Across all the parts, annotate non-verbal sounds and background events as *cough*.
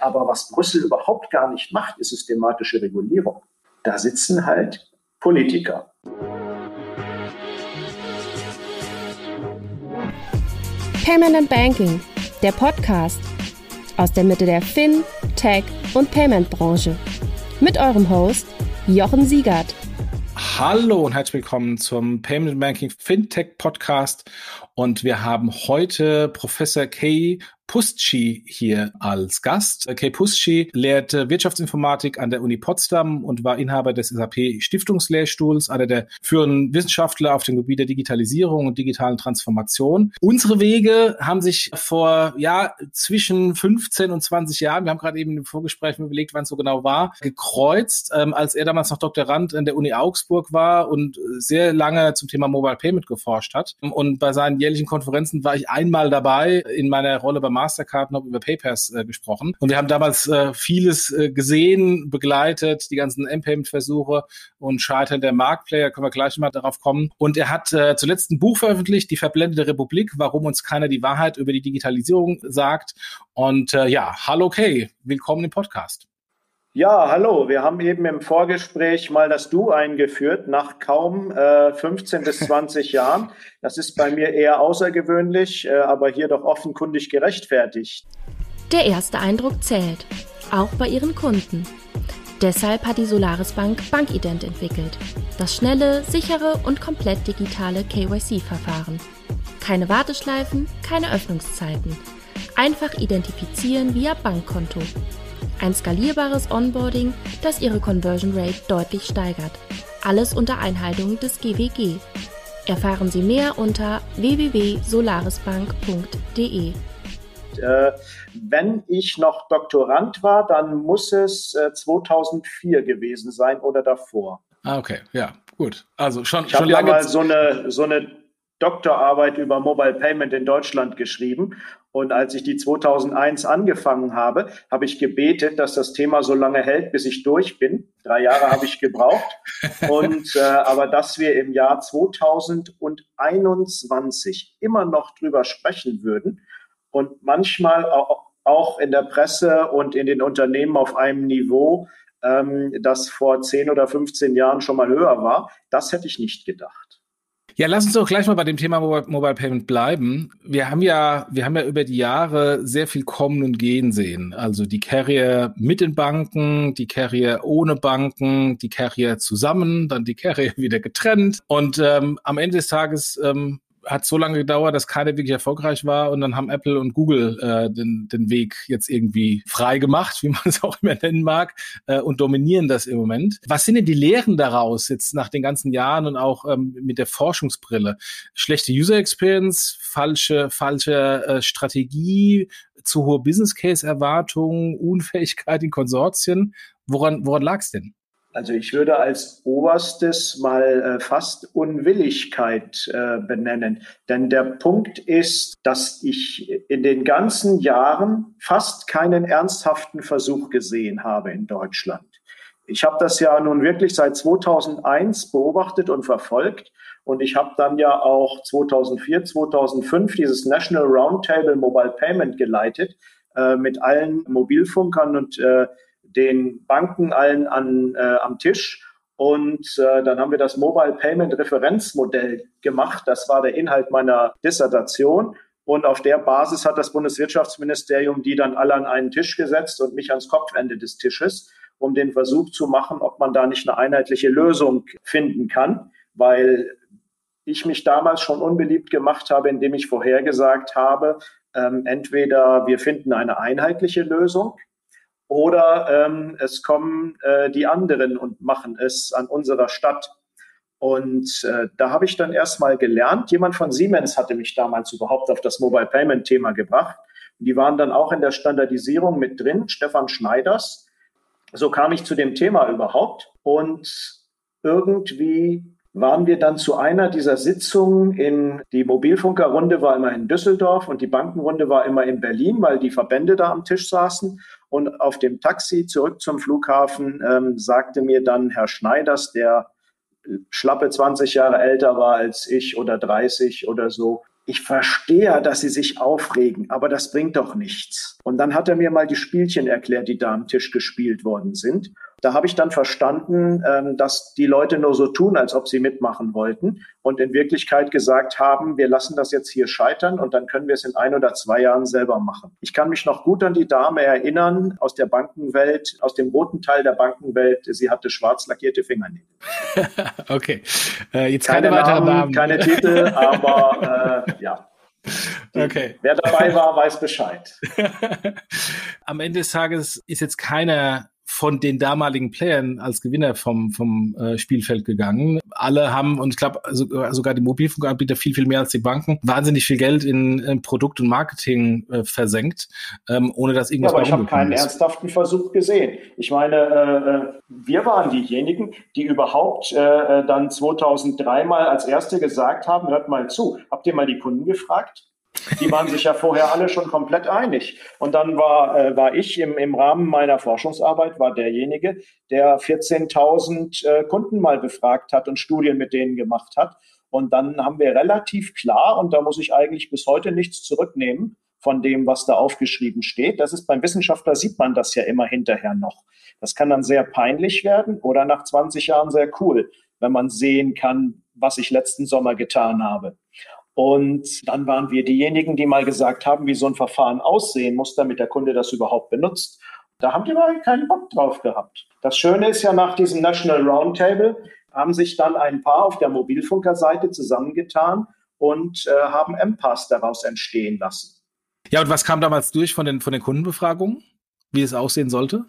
Aber was Brüssel überhaupt gar nicht macht, ist systematische Regulierung. Da sitzen halt Politiker. Payment and Banking, der Podcast aus der Mitte der Fin, Tech und Payment Branche. Mit eurem Host Jochen Siegert. Hallo und herzlich willkommen zum Payment Banking Fintech Podcast. Und wir haben heute Professor Kay Puschi hier als Gast. Kay Puschi lehrt Wirtschaftsinformatik an der Uni Potsdam und war Inhaber des SAP Stiftungslehrstuhls, einer der führenden Wissenschaftler auf dem Gebiet der Digitalisierung und digitalen Transformation. Unsere Wege haben sich vor, ja, zwischen 15 und 20 Jahren, wir haben gerade eben im Vorgespräch überlegt, wann es so genau war, gekreuzt, ähm, als er damals noch Doktorand an der Uni Augsburg war und sehr lange zum Thema Mobile Payment geforscht hat. Und bei seinen jährlichen Konferenzen war ich einmal dabei in meiner Rolle beim Mastercard noch über PayPass äh, gesprochen. Und wir haben damals äh, vieles äh, gesehen, begleitet, die ganzen M-Payment-Versuche und Scheitern der Marktplayer, können wir gleich mal darauf kommen. Und er hat äh, zuletzt ein Buch veröffentlicht, Die verblendete Republik, warum uns keiner die Wahrheit über die Digitalisierung sagt. Und äh, ja, hallo Kay, willkommen im Podcast. Ja, hallo. Wir haben eben im Vorgespräch mal das Du eingeführt, nach kaum äh, 15 bis *laughs* 20 Jahren. Das ist bei mir eher außergewöhnlich, äh, aber hier doch offenkundig gerechtfertigt. Der erste Eindruck zählt, auch bei ihren Kunden. Deshalb hat die Solaris Bank Bankident entwickelt. Das schnelle, sichere und komplett digitale KYC-Verfahren. Keine Warteschleifen, keine Öffnungszeiten. Einfach identifizieren via Bankkonto. Ein skalierbares Onboarding, das Ihre Conversion Rate deutlich steigert. Alles unter Einhaltung des GWG. Erfahren Sie mehr unter www.solarisbank.de. Äh, wenn ich noch Doktorand war, dann muss es äh, 2004 gewesen sein oder davor. Ah, okay, ja, gut. Also schon, ich habe mal so eine, so eine Doktorarbeit über Mobile Payment in Deutschland geschrieben. Und als ich die 2001 angefangen habe, habe ich gebetet, dass das Thema so lange hält, bis ich durch bin. Drei Jahre habe ich gebraucht. *laughs* Und äh, aber dass wir im Jahr 2021 immer noch drüber sprechen würden und manchmal auch, auch in der Presse und in den Unternehmen auf einem Niveau, ähm, das vor 10 oder 15 Jahren schon mal höher war, das hätte ich nicht gedacht. Ja, lass uns doch gleich mal bei dem Thema Mobile, Payment bleiben. Wir haben ja, wir haben ja über die Jahre sehr viel kommen und gehen sehen. Also die Carrier mit den Banken, die Carrier ohne Banken, die Carrier zusammen, dann die Carrier *laughs* wieder getrennt. Und ähm, am Ende des Tages ähm, hat so lange gedauert, dass keiner wirklich erfolgreich war und dann haben Apple und Google äh, den, den Weg jetzt irgendwie frei gemacht, wie man *laughs* es auch immer nennen mag, äh, und dominieren das im Moment. Was sind denn die Lehren daraus jetzt nach den ganzen Jahren und auch ähm, mit der Forschungsbrille? Schlechte User Experience, falsche, falsche äh, Strategie, zu hohe Business Case Erwartungen, Unfähigkeit in Konsortien. Woran, woran lag es denn? Also ich würde als oberstes mal äh, fast Unwilligkeit äh, benennen. Denn der Punkt ist, dass ich in den ganzen Jahren fast keinen ernsthaften Versuch gesehen habe in Deutschland. Ich habe das ja nun wirklich seit 2001 beobachtet und verfolgt. Und ich habe dann ja auch 2004, 2005 dieses National Roundtable Mobile Payment geleitet äh, mit allen Mobilfunkern und äh, den Banken allen an, äh, am Tisch. Und äh, dann haben wir das Mobile Payment Referenzmodell gemacht. Das war der Inhalt meiner Dissertation. Und auf der Basis hat das Bundeswirtschaftsministerium die dann alle an einen Tisch gesetzt und mich ans Kopfende des Tisches, um den Versuch zu machen, ob man da nicht eine einheitliche Lösung finden kann. Weil ich mich damals schon unbeliebt gemacht habe, indem ich vorhergesagt habe, ähm, entweder wir finden eine einheitliche Lösung oder ähm, es kommen äh, die anderen und machen es an unserer Stadt. Und äh, da habe ich dann erstmal gelernt, jemand von Siemens hatte mich damals überhaupt auf das Mobile Payment Thema gebracht. Die waren dann auch in der Standardisierung mit drin, Stefan Schneiders. So kam ich zu dem Thema überhaupt. Und irgendwie waren wir dann zu einer dieser Sitzungen in, die Mobilfunkerrunde war immer in Düsseldorf und die Bankenrunde war immer in Berlin, weil die Verbände da am Tisch saßen. Und auf dem Taxi zurück zum Flughafen ähm, sagte mir dann Herr Schneiders, der schlappe 20 Jahre älter war als ich oder 30 oder so, ich verstehe, dass Sie sich aufregen, aber das bringt doch nichts. Und dann hat er mir mal die Spielchen erklärt, die da am Tisch gespielt worden sind. Da habe ich dann verstanden, ähm, dass die Leute nur so tun, als ob sie mitmachen wollten und in Wirklichkeit gesagt haben, wir lassen das jetzt hier scheitern und dann können wir es in ein oder zwei Jahren selber machen. Ich kann mich noch gut an die Dame erinnern aus der Bankenwelt, aus dem roten Teil der Bankenwelt. Sie hatte schwarz lackierte Fingernägel. *laughs* okay, äh, jetzt keine, keine Namen, Namen, keine Titel, *laughs* aber äh, ja. Okay. Wer dabei war, weiß Bescheid. *laughs* Am Ende des Tages ist jetzt keiner von den damaligen Playern als Gewinner vom, vom äh, Spielfeld gegangen. Alle haben, und ich glaube sogar, sogar die Mobilfunkanbieter viel, viel mehr als die Banken, wahnsinnig viel Geld in, in Produkt und Marketing äh, versenkt, ähm, ohne dass irgendwas ja, aber ich habe keinen ist. ernsthaften Versuch gesehen. Ich meine, äh, äh, wir waren diejenigen, die überhaupt äh, äh dann 2003 mal als Erste gesagt haben, hört mal zu, habt ihr mal die Kunden gefragt? Die waren sich ja vorher alle schon komplett einig. Und dann war, äh, war ich im, im Rahmen meiner Forschungsarbeit, war derjenige, der 14.000 äh, Kunden mal befragt hat und Studien mit denen gemacht hat. Und dann haben wir relativ klar, und da muss ich eigentlich bis heute nichts zurücknehmen von dem, was da aufgeschrieben steht. Das ist beim Wissenschaftler sieht man das ja immer hinterher noch. Das kann dann sehr peinlich werden oder nach 20 Jahren sehr cool, wenn man sehen kann, was ich letzten Sommer getan habe. Und dann waren wir diejenigen, die mal gesagt haben, wie so ein Verfahren aussehen muss, damit der Kunde das überhaupt benutzt. Da haben die mal keinen Bock drauf gehabt. Das Schöne ist ja, nach diesem National Roundtable haben sich dann ein paar auf der Mobilfunkerseite zusammengetan und äh, haben M-Pass daraus entstehen lassen. Ja, und was kam damals durch von den, von den Kundenbefragungen, wie es aussehen sollte?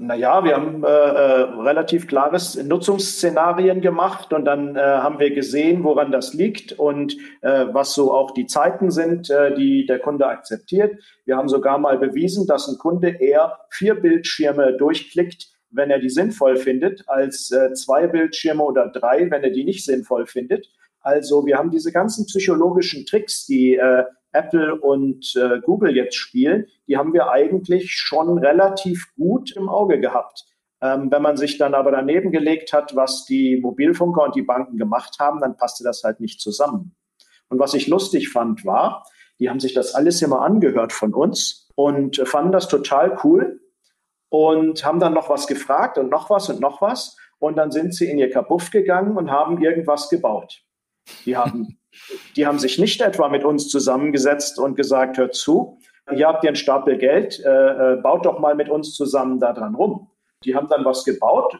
Naja, wir haben äh, äh, relativ klares Nutzungsszenarien gemacht und dann äh, haben wir gesehen, woran das liegt und äh, was so auch die Zeiten sind, äh, die der Kunde akzeptiert. Wir haben sogar mal bewiesen, dass ein Kunde eher vier Bildschirme durchklickt, wenn er die sinnvoll findet, als äh, zwei Bildschirme oder drei, wenn er die nicht sinnvoll findet. Also wir haben diese ganzen psychologischen Tricks, die äh, Apple und äh, Google jetzt spielen, die haben wir eigentlich schon relativ gut im Auge gehabt. Ähm, wenn man sich dann aber daneben gelegt hat, was die Mobilfunker und die Banken gemacht haben, dann passte das halt nicht zusammen. Und was ich lustig fand, war, die haben sich das alles immer angehört von uns und fanden das total cool und haben dann noch was gefragt und noch was und noch was. Und dann sind sie in ihr Kabuff gegangen und haben irgendwas gebaut. Die haben die haben sich nicht etwa mit uns zusammengesetzt und gesagt, hört zu, hier habt ihr einen Stapel Geld, äh, äh, baut doch mal mit uns zusammen da dran rum. Die haben dann was gebaut,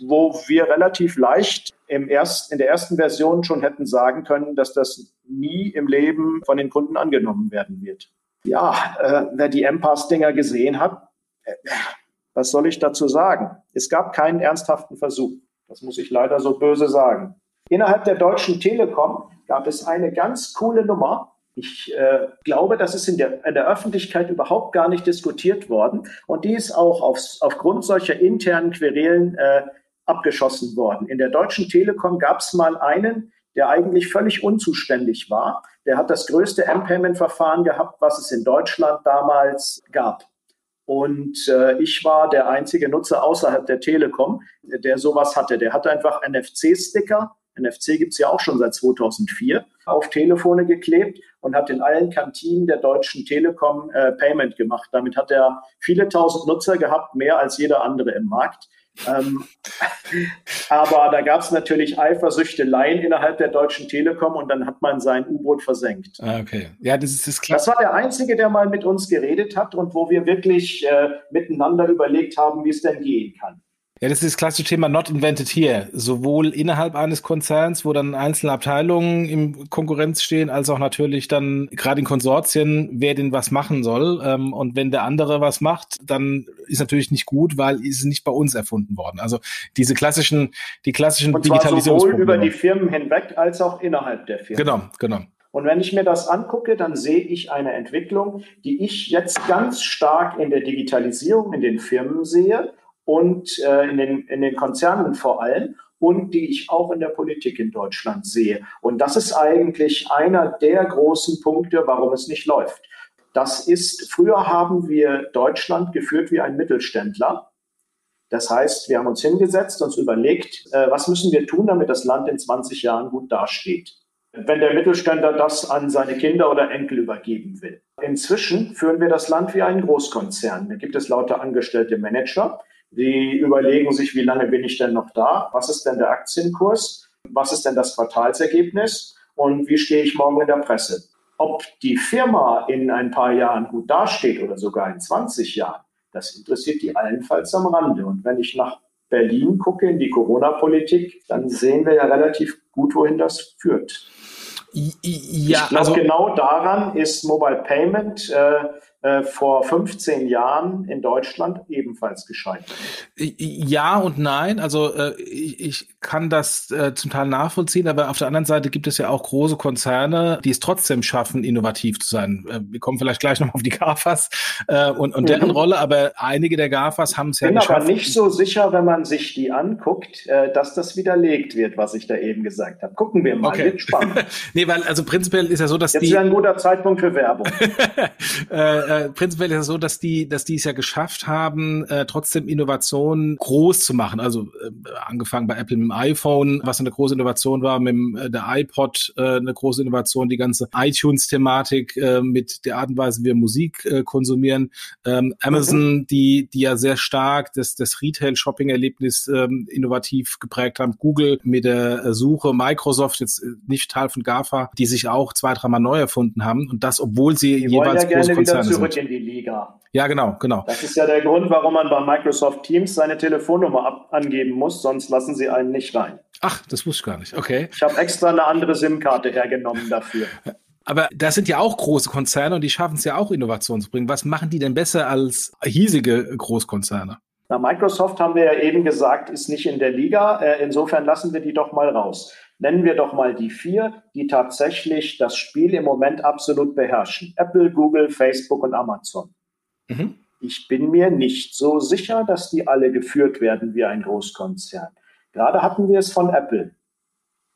wo wir relativ leicht im erst, in der ersten Version schon hätten sagen können, dass das nie im Leben von den Kunden angenommen werden wird. Ja, äh, wer die M-Pass-Dinger gesehen hat, äh, was soll ich dazu sagen? Es gab keinen ernsthaften Versuch. Das muss ich leider so böse sagen. Innerhalb der Deutschen Telekom gab es eine ganz coole Nummer. Ich äh, glaube, das ist in der, in der Öffentlichkeit überhaupt gar nicht diskutiert worden. Und die ist auch aufs, aufgrund solcher internen Querelen äh, abgeschossen worden. In der Deutschen Telekom gab es mal einen, der eigentlich völlig unzuständig war. Der hat das größte M-Payment-Verfahren gehabt, was es in Deutschland damals gab. Und äh, ich war der einzige Nutzer außerhalb der Telekom, der sowas hatte. Der hatte einfach NFC-Sticker NFC gibt es ja auch schon seit 2004, auf Telefone geklebt und hat in allen Kantinen der Deutschen Telekom äh, Payment gemacht. Damit hat er viele tausend Nutzer gehabt, mehr als jeder andere im Markt. Ähm, *laughs* aber da gab es natürlich Eifersüchteleien innerhalb der Deutschen Telekom und dann hat man sein U-Boot versenkt. Ah, okay. Ja, das ist, das, klar. das war der Einzige, der mal mit uns geredet hat und wo wir wirklich äh, miteinander überlegt haben, wie es denn gehen kann. Ja, das ist das klassische Thema not invented here. Sowohl innerhalb eines Konzerns, wo dann einzelne Abteilungen im Konkurrenz stehen, als auch natürlich dann gerade in Konsortien, wer denn was machen soll. Ähm, und wenn der andere was macht, dann ist natürlich nicht gut, weil es nicht bei uns erfunden worden. Also diese klassischen, die klassischen und zwar sowohl über die Firmen hinweg als auch innerhalb der Firmen. Genau, genau. Und wenn ich mir das angucke, dann sehe ich eine Entwicklung, die ich jetzt ganz stark in der Digitalisierung in den Firmen sehe und äh, in, den, in den Konzernen vor allem und die ich auch in der Politik in Deutschland sehe. Und das ist eigentlich einer der großen Punkte, warum es nicht läuft. Das ist, früher haben wir Deutschland geführt wie ein Mittelständler. Das heißt, wir haben uns hingesetzt, uns überlegt, äh, was müssen wir tun, damit das Land in 20 Jahren gut dasteht. wenn der Mittelständler das an seine Kinder oder Enkel übergeben will. Inzwischen führen wir das Land wie einen Großkonzern. Da gibt es lauter angestellte Manager, die überlegen sich, wie lange bin ich denn noch da? Was ist denn der Aktienkurs? Was ist denn das Quartalsergebnis? Und wie stehe ich morgen in der Presse? Ob die Firma in ein paar Jahren gut dasteht oder sogar in 20 Jahren, das interessiert die allenfalls am Rande. Und wenn ich nach Berlin gucke, in die Corona-Politik, dann sehen wir ja relativ gut, wohin das führt. Ja, ich glaube, also, genau daran ist Mobile Payment äh, äh, vor 15 Jahren in Deutschland ebenfalls gescheitert. Ja und nein. Also äh, ich, ich kann das äh, zum Teil nachvollziehen, aber auf der anderen Seite gibt es ja auch große Konzerne, die es trotzdem schaffen, innovativ zu sein. Äh, wir kommen vielleicht gleich noch auf die GAFAs äh, und, und deren mhm. Rolle, aber einige der GAFAs haben es ja geschafft. Ich bin aber nicht so sicher, wenn man sich die anguckt, äh, dass das widerlegt wird, was ich da eben gesagt habe. Gucken wir mal, okay. wird spannend. *laughs* nee, weil also prinzipiell ist ja so, dass Jetzt die... Jetzt ist ein guter Zeitpunkt für Werbung. *laughs* äh, äh, prinzipiell ist es so, dass die, dass die es ja geschafft haben, trotzdem Innovationen groß zu machen. Also angefangen bei Apple mit dem iPhone, was eine große Innovation war, mit dem, äh, der iPod äh, eine große Innovation, die ganze iTunes-Thematik äh, mit der Art und Weise, wie wir Musik äh, konsumieren. Ähm, Amazon, die, die ja sehr stark das, das Retail-Shopping-Erlebnis ähm, innovativ geprägt haben. Google mit der äh, Suche, Microsoft, jetzt äh, nicht Teil von GAFA, die sich auch zwei, dreimal neu erfunden haben. Und das, obwohl sie die jeweils ja große Konzerne sind in die Liga. Ja, genau, genau. Das ist ja der Grund, warum man bei Microsoft Teams seine Telefonnummer ab angeben muss, sonst lassen sie einen nicht rein. Ach, das wusste ich gar nicht. Okay. Ich habe extra eine andere SIM-Karte hergenommen dafür. Aber das sind ja auch große Konzerne und die schaffen es ja auch, Innovation zu bringen. Was machen die denn besser als hiesige Großkonzerne? Na, Microsoft haben wir ja eben gesagt, ist nicht in der Liga. Äh, insofern lassen wir die doch mal raus. Nennen wir doch mal die vier, die tatsächlich das Spiel im Moment absolut beherrschen. Apple, Google, Facebook und Amazon. Mhm. Ich bin mir nicht so sicher, dass die alle geführt werden wie ein Großkonzern. Gerade hatten wir es von Apple.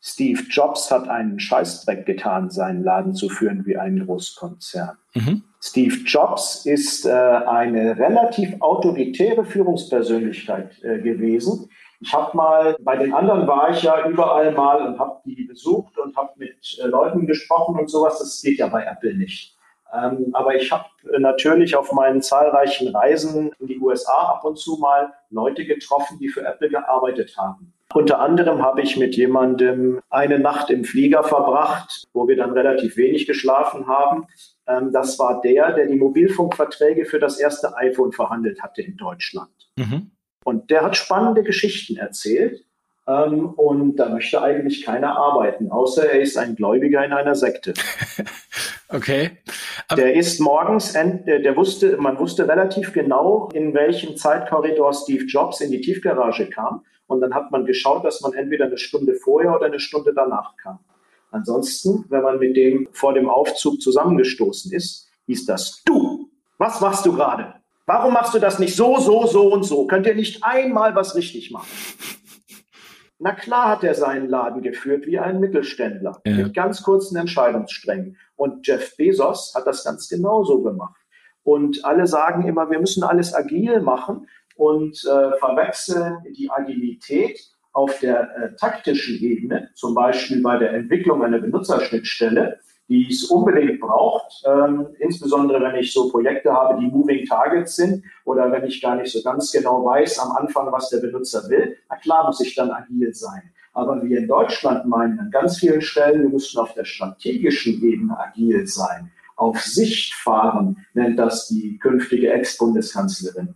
Steve Jobs hat einen Scheißdreck getan, seinen Laden zu führen wie ein Großkonzern. Mhm. Steve Jobs ist äh, eine relativ autoritäre Führungspersönlichkeit äh, gewesen, ich habe mal, bei den anderen war ich ja überall mal und habe die besucht und habe mit äh, Leuten gesprochen und sowas. Das geht ja bei Apple nicht. Ähm, aber ich habe natürlich auf meinen zahlreichen Reisen in die USA ab und zu mal Leute getroffen, die für Apple gearbeitet haben. Unter anderem habe ich mit jemandem eine Nacht im Flieger verbracht, wo wir dann relativ wenig geschlafen haben. Ähm, das war der, der die Mobilfunkverträge für das erste iPhone verhandelt hatte in Deutschland. Mhm. Und der hat spannende Geschichten erzählt. Ähm, und da möchte eigentlich keiner arbeiten, außer er ist ein Gläubiger in einer Sekte. *laughs* okay. Aber der ist morgens, der wusste, man wusste relativ genau, in welchem Zeitkorridor Steve Jobs in die Tiefgarage kam. Und dann hat man geschaut, dass man entweder eine Stunde vorher oder eine Stunde danach kam. Ansonsten, wenn man mit dem vor dem Aufzug zusammengestoßen ist, hieß das, du, was machst du gerade? Warum machst du das nicht so, so, so und so? Könnt ihr nicht einmal was richtig machen? Na klar hat er seinen Laden geführt wie ein Mittelständler ja. mit ganz kurzen Entscheidungssträngen. Und Jeff Bezos hat das ganz genauso gemacht. Und alle sagen immer, wir müssen alles agil machen und äh, verwechseln die Agilität auf der äh, taktischen Ebene, zum Beispiel bei der Entwicklung einer Benutzerschnittstelle, die es unbedingt braucht, ähm, insbesondere wenn ich so Projekte habe, die Moving Targets sind oder wenn ich gar nicht so ganz genau weiß am Anfang, was der Benutzer will. Na klar muss ich dann agil sein. Aber wir in Deutschland meinen an ganz vielen Stellen, wir müssen auf der strategischen Ebene agil sein. Auf Sicht fahren, nennt das die künftige Ex-Bundeskanzlerin.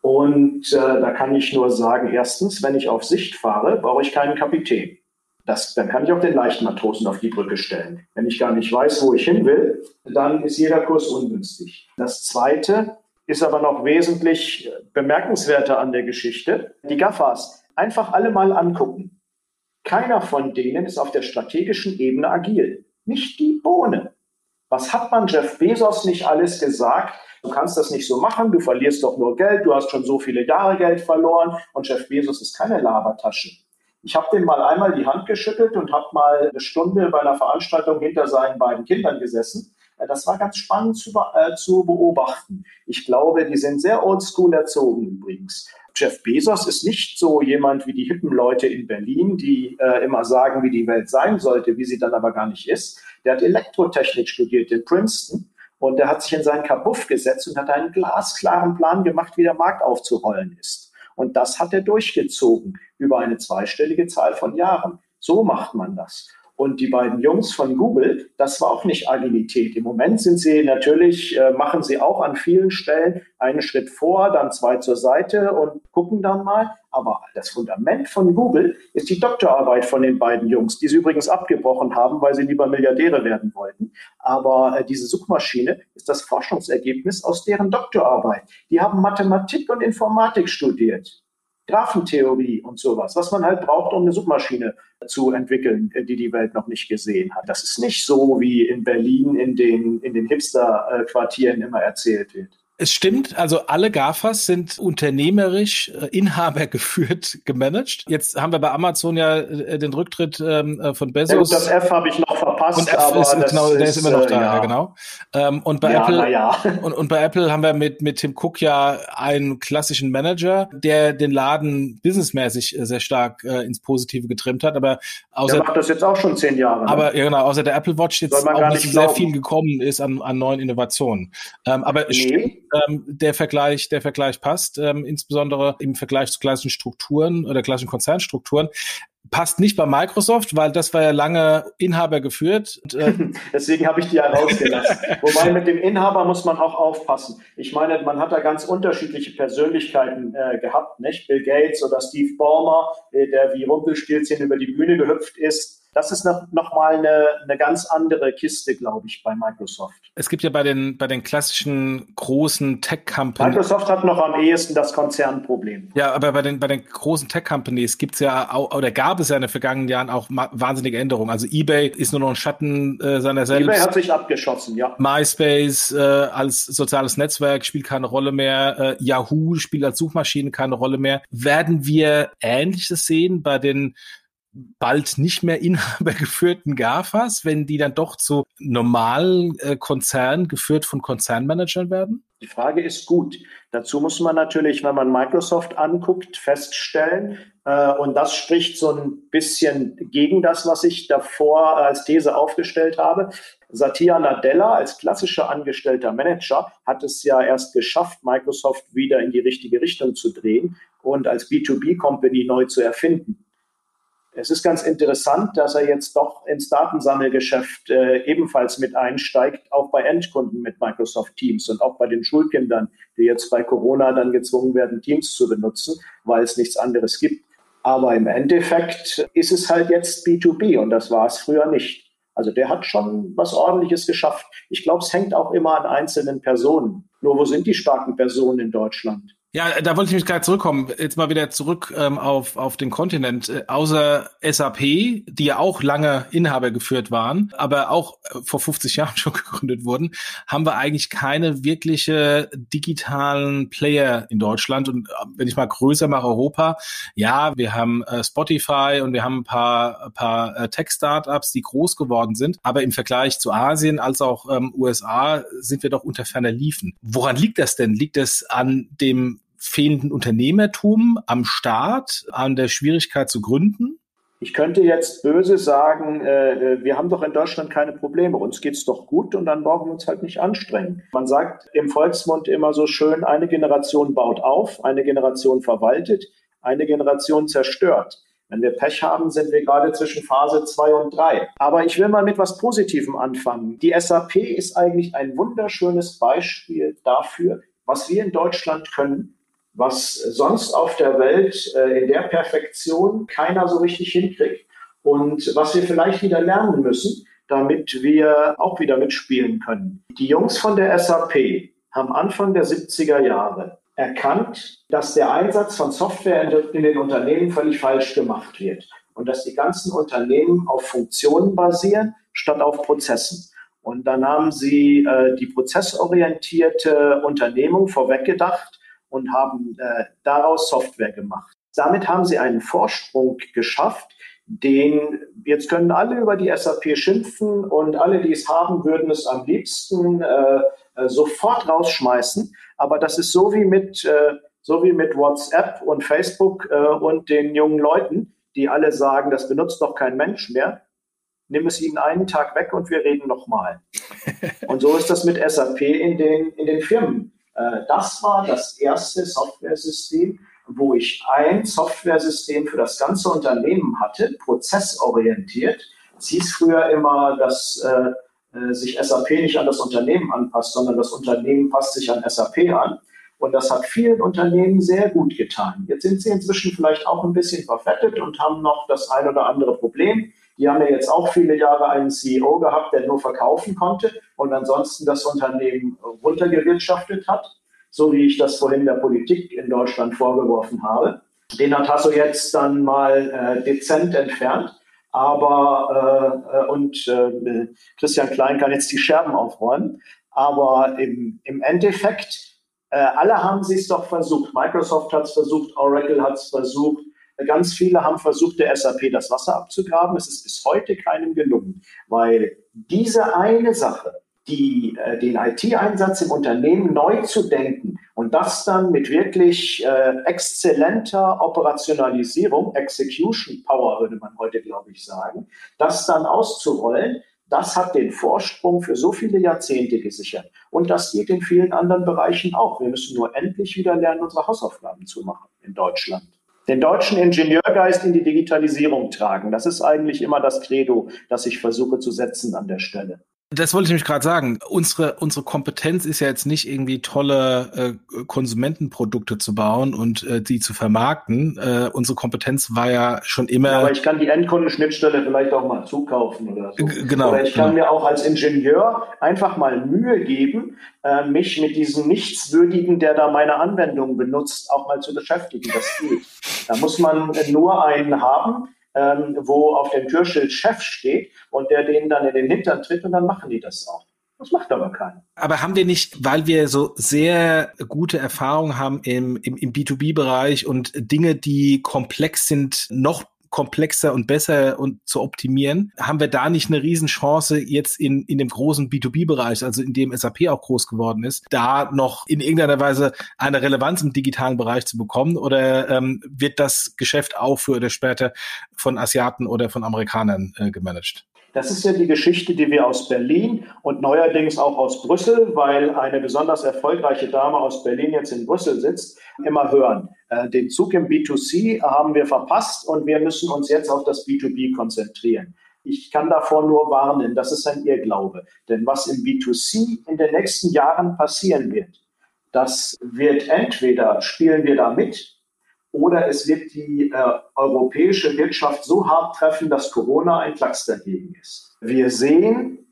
Und äh, da kann ich nur sagen, erstens, wenn ich auf Sicht fahre, brauche ich keinen Kapitän. Das, dann kann ich auch den leichten Matrosen auf die Brücke stellen. Wenn ich gar nicht weiß, wo ich hin will, dann ist jeder Kurs ungünstig. Das Zweite ist aber noch wesentlich bemerkenswerter an der Geschichte. Die GAFAs einfach alle mal angucken. Keiner von denen ist auf der strategischen Ebene agil. Nicht die Bohne. Was hat man Jeff Bezos nicht alles gesagt? Du kannst das nicht so machen, du verlierst doch nur Geld, du hast schon so viele Jahre Geld verloren und Jeff Bezos ist keine Labertasche. Ich habe dem mal einmal die Hand geschüttelt und habe mal eine Stunde bei einer Veranstaltung hinter seinen beiden Kindern gesessen. Äh, das war ganz spannend zu, äh, zu beobachten. Ich glaube, die sind sehr oldschool erzogen übrigens. Jeff Bezos ist nicht so jemand wie die hippen Leute in Berlin, die äh, immer sagen, wie die Welt sein sollte, wie sie dann aber gar nicht ist. Der hat Elektrotechnik studiert in Princeton und der hat sich in seinen Kabuff gesetzt und hat einen glasklaren Plan gemacht, wie der Markt aufzurollen ist. Und das hat er durchgezogen über eine zweistellige Zahl von Jahren. So macht man das. Und die beiden Jungs von Google, das war auch nicht Agilität. Im Moment sind sie natürlich, äh, machen sie auch an vielen Stellen einen Schritt vor, dann zwei zur Seite und gucken dann mal. Aber das Fundament von Google ist die Doktorarbeit von den beiden Jungs, die sie übrigens abgebrochen haben, weil sie lieber Milliardäre werden wollten. Aber äh, diese Suchmaschine ist das Forschungsergebnis aus deren Doktorarbeit. Die haben Mathematik und Informatik studiert. Graphentheorie und sowas, was man halt braucht, um eine Suchmaschine zu entwickeln, äh, die die Welt noch nicht gesehen hat. Das ist nicht so, wie in Berlin in den, in den Hipster-Quartieren immer erzählt wird. Es stimmt, also alle GAFAs sind unternehmerisch, äh, Inhaber geführt, *laughs* gemanagt. Jetzt haben wir bei Amazon ja äh, den Rücktritt ähm, äh, von Bezos. Ja, das F habe ich noch verpasst, und F aber ist, genau, der ist, immer noch da, äh, ja. genau. Ähm, und bei ja, Apple ja. *laughs* *laughs* und, und bei Apple haben wir mit mit Tim Cook ja einen klassischen Manager, der den Laden businessmäßig sehr stark äh, ins Positive getrimmt hat. Aber außer der macht das jetzt auch schon zehn Jahre. Ne? Aber ja genau, außer der Apple Watch jetzt auch nicht sehr viel gekommen ist an, an neuen Innovationen. Ähm, aber nee ähm, der Vergleich, der Vergleich passt, ähm, insbesondere im Vergleich zu klassischen Strukturen oder klassischen Konzernstrukturen passt nicht bei Microsoft, weil das war ja lange Inhaber geführt. Und, äh *laughs* Deswegen habe ich die ja rausgelassen. *laughs* Wobei mit dem Inhaber muss man auch aufpassen. Ich meine, man hat da ganz unterschiedliche Persönlichkeiten äh, gehabt, nicht? Bill Gates oder Steve Ballmer, äh, der wie Rumpelstilzchen über die Bühne gehüpft ist das ist noch, noch mal eine, eine ganz andere Kiste, glaube ich, bei Microsoft. Es gibt ja bei den, bei den klassischen großen Tech-Companies. Microsoft hat noch am ehesten das Konzernproblem. Ja, aber bei den, bei den großen Tech-Companies gibt es ja auch, oder gab es ja in den vergangenen Jahren auch wahnsinnige Änderungen. Also eBay ist nur noch ein Schatten äh, seiner selbst. eBay hat sich abgeschossen, ja. MySpace äh, als soziales Netzwerk spielt keine Rolle mehr. Äh, Yahoo spielt als Suchmaschine keine Rolle mehr. Werden wir Ähnliches sehen bei den bald nicht mehr inhabergeführten GAFAs, wenn die dann doch zu normalen äh, Konzernen geführt von Konzernmanagern werden? Die Frage ist gut. Dazu muss man natürlich, wenn man Microsoft anguckt, feststellen, äh, und das spricht so ein bisschen gegen das, was ich davor als These aufgestellt habe. Satya Nadella als klassischer angestellter Manager hat es ja erst geschafft, Microsoft wieder in die richtige Richtung zu drehen und als B2B-Company neu zu erfinden. Es ist ganz interessant, dass er jetzt doch ins Datensammelgeschäft äh, ebenfalls mit einsteigt, auch bei Endkunden mit Microsoft Teams und auch bei den Schulkindern, die jetzt bei Corona dann gezwungen werden, Teams zu benutzen, weil es nichts anderes gibt. Aber im Endeffekt ist es halt jetzt B2B und das war es früher nicht. Also der hat schon was Ordentliches geschafft. Ich glaube, es hängt auch immer an einzelnen Personen. Nur wo sind die starken Personen in Deutschland? Ja, da wollte ich mich gerade zurückkommen. Jetzt mal wieder zurück ähm, auf, auf den Kontinent. Äh, außer SAP, die ja auch lange Inhaber geführt waren, aber auch äh, vor 50 *laughs* Jahren schon gegründet wurden, haben wir eigentlich keine wirkliche digitalen Player in Deutschland. Und äh, wenn ich mal größer mache, Europa, ja, wir haben äh, Spotify und wir haben ein paar, ein paar äh, Tech-Startups, die groß geworden sind. Aber im Vergleich zu Asien als auch ähm, USA sind wir doch unter ferner Liefen. Woran liegt das denn? Liegt es an dem fehlenden Unternehmertum am Staat, an der Schwierigkeit zu gründen? Ich könnte jetzt böse sagen, äh, äh, wir haben doch in Deutschland keine Probleme, uns geht's doch gut und dann brauchen wir uns halt nicht anstrengen. Man sagt im Volksmund immer so schön, eine Generation baut auf, eine Generation verwaltet, eine Generation zerstört. Wenn wir Pech haben, sind wir gerade zwischen Phase 2 und 3. Aber ich will mal mit was Positivem anfangen. Die SAP ist eigentlich ein wunderschönes Beispiel dafür, was wir in Deutschland können, was sonst auf der Welt äh, in der Perfektion keiner so richtig hinkriegt und was wir vielleicht wieder lernen müssen, damit wir auch wieder mitspielen können. Die Jungs von der SAP haben Anfang der 70er Jahre erkannt, dass der Einsatz von Software in den Unternehmen völlig falsch gemacht wird und dass die ganzen Unternehmen auf Funktionen basieren statt auf Prozessen. Und dann haben sie äh, die prozessorientierte Unternehmung vorweggedacht und haben äh, daraus Software gemacht. Damit haben sie einen Vorsprung geschafft, den jetzt können alle über die SAP schimpfen und alle, die es haben, würden es am liebsten äh, äh, sofort rausschmeißen. Aber das ist so wie mit äh, so wie mit WhatsApp und Facebook äh, und den jungen Leuten, die alle sagen, das benutzt doch kein Mensch mehr. Nimm es ihnen einen Tag weg und wir reden nochmal. *laughs* und so ist das mit SAP in den, in den Firmen. Äh, das war das erste Softwaresystem, wo ich ein Softwaresystem für das ganze Unternehmen hatte, prozessorientiert. Es hieß früher immer, dass äh, äh sich SAP nicht an das Unternehmen anpasst, sondern das Unternehmen passt sich an SAP an. Und das hat vielen Unternehmen sehr gut getan. Jetzt sind sie inzwischen vielleicht auch ein bisschen verfettet und haben noch das ein oder andere Problem. Die haben ja jetzt auch viele Jahre einen CEO gehabt, der nur verkaufen konnte und ansonsten das Unternehmen runtergewirtschaftet hat, so wie ich das vorhin der Politik in Deutschland vorgeworfen habe. Den hat Hasso jetzt dann mal äh, dezent entfernt. Aber äh, äh und äh, Christian Klein kann jetzt die Scherben aufräumen. Aber im, im Endeffekt äh, alle haben sie es doch versucht. Microsoft hat es versucht, Oracle hat es versucht. Ganz viele haben versucht, der SAP das Wasser abzugraben. Es ist bis heute keinem gelungen, weil diese eine Sache, die, äh, den IT-Einsatz im Unternehmen neu zu denken und das dann mit wirklich äh, exzellenter Operationalisierung, Execution Power würde man heute, glaube ich, sagen, das dann auszurollen, das hat den Vorsprung für so viele Jahrzehnte gesichert. Und das geht in vielen anderen Bereichen auch. Wir müssen nur endlich wieder lernen, unsere Hausaufgaben zu machen in Deutschland. Den deutschen Ingenieurgeist in die Digitalisierung tragen. Das ist eigentlich immer das Credo, das ich versuche zu setzen an der Stelle. Das wollte ich nämlich gerade sagen. Unsere, unsere Kompetenz ist ja jetzt nicht irgendwie tolle äh, Konsumentenprodukte zu bauen und äh, die zu vermarkten. Äh, unsere Kompetenz war ja schon immer. Ja, aber ich kann die Endkundenschnittstelle vielleicht auch mal zukaufen oder so. Genau. Oder ich kann genau. mir auch als Ingenieur einfach mal Mühe geben, äh, mich mit diesem Nichtswürdigen, der da meine Anwendung benutzt, auch mal zu beschäftigen. Das geht. Da muss man nur einen haben, ähm, wo auf dem Türschild Chef steht und der denen dann in den Hintern tritt und dann machen die das auch. Das macht aber keiner. Aber haben wir nicht, weil wir so sehr gute Erfahrungen haben im, im, im B2B-Bereich und Dinge, die komplex sind, noch komplexer und besser und zu optimieren, haben wir da nicht eine Riesenchance jetzt in, in dem großen B2B-Bereich, also in dem SAP auch groß geworden ist, da noch in irgendeiner Weise eine Relevanz im digitalen Bereich zu bekommen? Oder ähm, wird das Geschäft auch früher oder später von Asiaten oder von Amerikanern äh, gemanagt? Das ist ja die Geschichte, die wir aus Berlin und neuerdings auch aus Brüssel, weil eine besonders erfolgreiche Dame aus Berlin jetzt in Brüssel sitzt, immer hören. Äh, den Zug im B2C haben wir verpasst und wir müssen uns jetzt auf das B2B konzentrieren. Ich kann davor nur warnen, das ist ein Irrglaube. Denn was im B2C in den nächsten Jahren passieren wird, das wird entweder spielen wir da mit oder es wird die äh, europäische Wirtschaft so hart treffen, dass Corona ein Klacks dagegen ist. Wir sehen,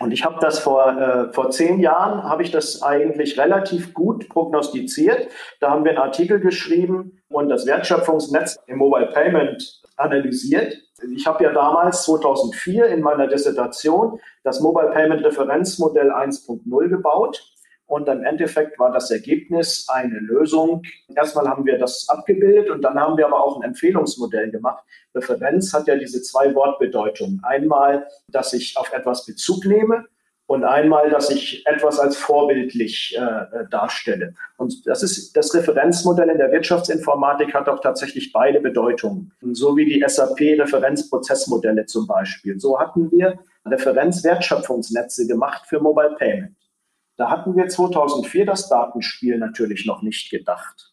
und ich habe das vor, äh, vor zehn Jahren, habe ich das eigentlich relativ gut prognostiziert. Da haben wir einen Artikel geschrieben und das Wertschöpfungsnetz im Mobile Payment analysiert. Ich habe ja damals 2004 in meiner Dissertation das Mobile Payment Referenzmodell 1.0 gebaut. Und im Endeffekt war das Ergebnis eine Lösung. Erstmal haben wir das abgebildet und dann haben wir aber auch ein Empfehlungsmodell gemacht. Referenz hat ja diese zwei Wortbedeutungen. Einmal, dass ich auf etwas Bezug nehme und einmal, dass ich etwas als vorbildlich äh, äh darstelle. Und das ist das Referenzmodell in der Wirtschaftsinformatik hat auch tatsächlich beide Bedeutungen. So wie die SAP-Referenzprozessmodelle zum Beispiel. So hatten wir Referenzwertschöpfungsnetze gemacht für Mobile Payment. Da hatten wir 2004 das Datenspiel natürlich noch nicht gedacht.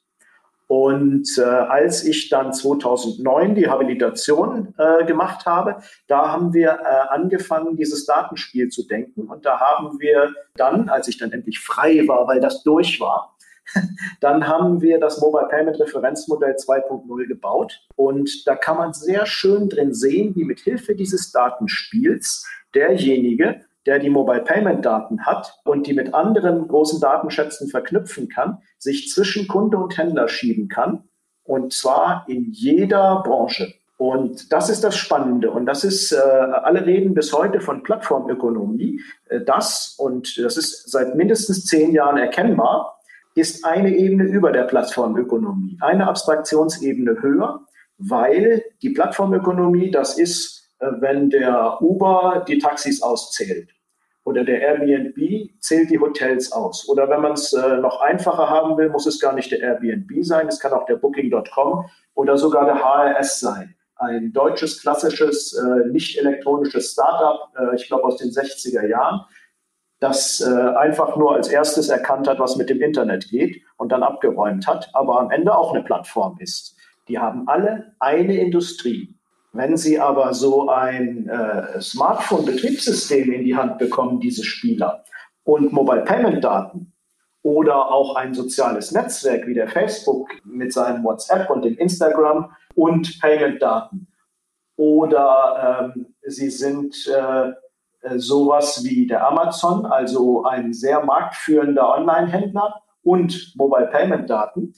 Und äh, als ich dann 2009 die Habilitation äh, gemacht habe, da haben wir äh, angefangen, dieses Datenspiel zu denken. Und da haben wir dann, als ich dann endlich frei war, weil das durch war, *laughs* dann haben wir das Mobile Payment Referenzmodell 2.0 gebaut. Und da kann man sehr schön drin sehen, wie mit Hilfe dieses Datenspiels derjenige, der die Mobile Payment Daten hat und die mit anderen großen Datenschätzen verknüpfen kann, sich zwischen Kunde und Händler schieben kann. Und zwar in jeder Branche. Und das ist das Spannende. Und das ist, äh, alle reden bis heute von Plattformökonomie. Äh, das, und das ist seit mindestens zehn Jahren erkennbar, ist eine Ebene über der Plattformökonomie, eine Abstraktionsebene höher, weil die Plattformökonomie, das ist, äh, wenn der Uber die Taxis auszählt. Oder der Airbnb zählt die Hotels aus. Oder wenn man es äh, noch einfacher haben will, muss es gar nicht der Airbnb sein, es kann auch der Booking.com oder sogar der HRS sein. Ein deutsches, klassisches, äh, nicht elektronisches Startup, äh, ich glaube aus den 60er Jahren, das äh, einfach nur als erstes erkannt hat, was mit dem Internet geht und dann abgeräumt hat, aber am Ende auch eine Plattform ist. Die haben alle eine Industrie. Wenn Sie aber so ein äh, Smartphone-Betriebssystem in die Hand bekommen, diese Spieler, und Mobile Payment Daten oder auch ein soziales Netzwerk wie der Facebook mit seinem WhatsApp und dem Instagram und Payment Daten oder ähm, Sie sind äh, sowas wie der Amazon, also ein sehr marktführender Online-Händler und Mobile Payment Daten,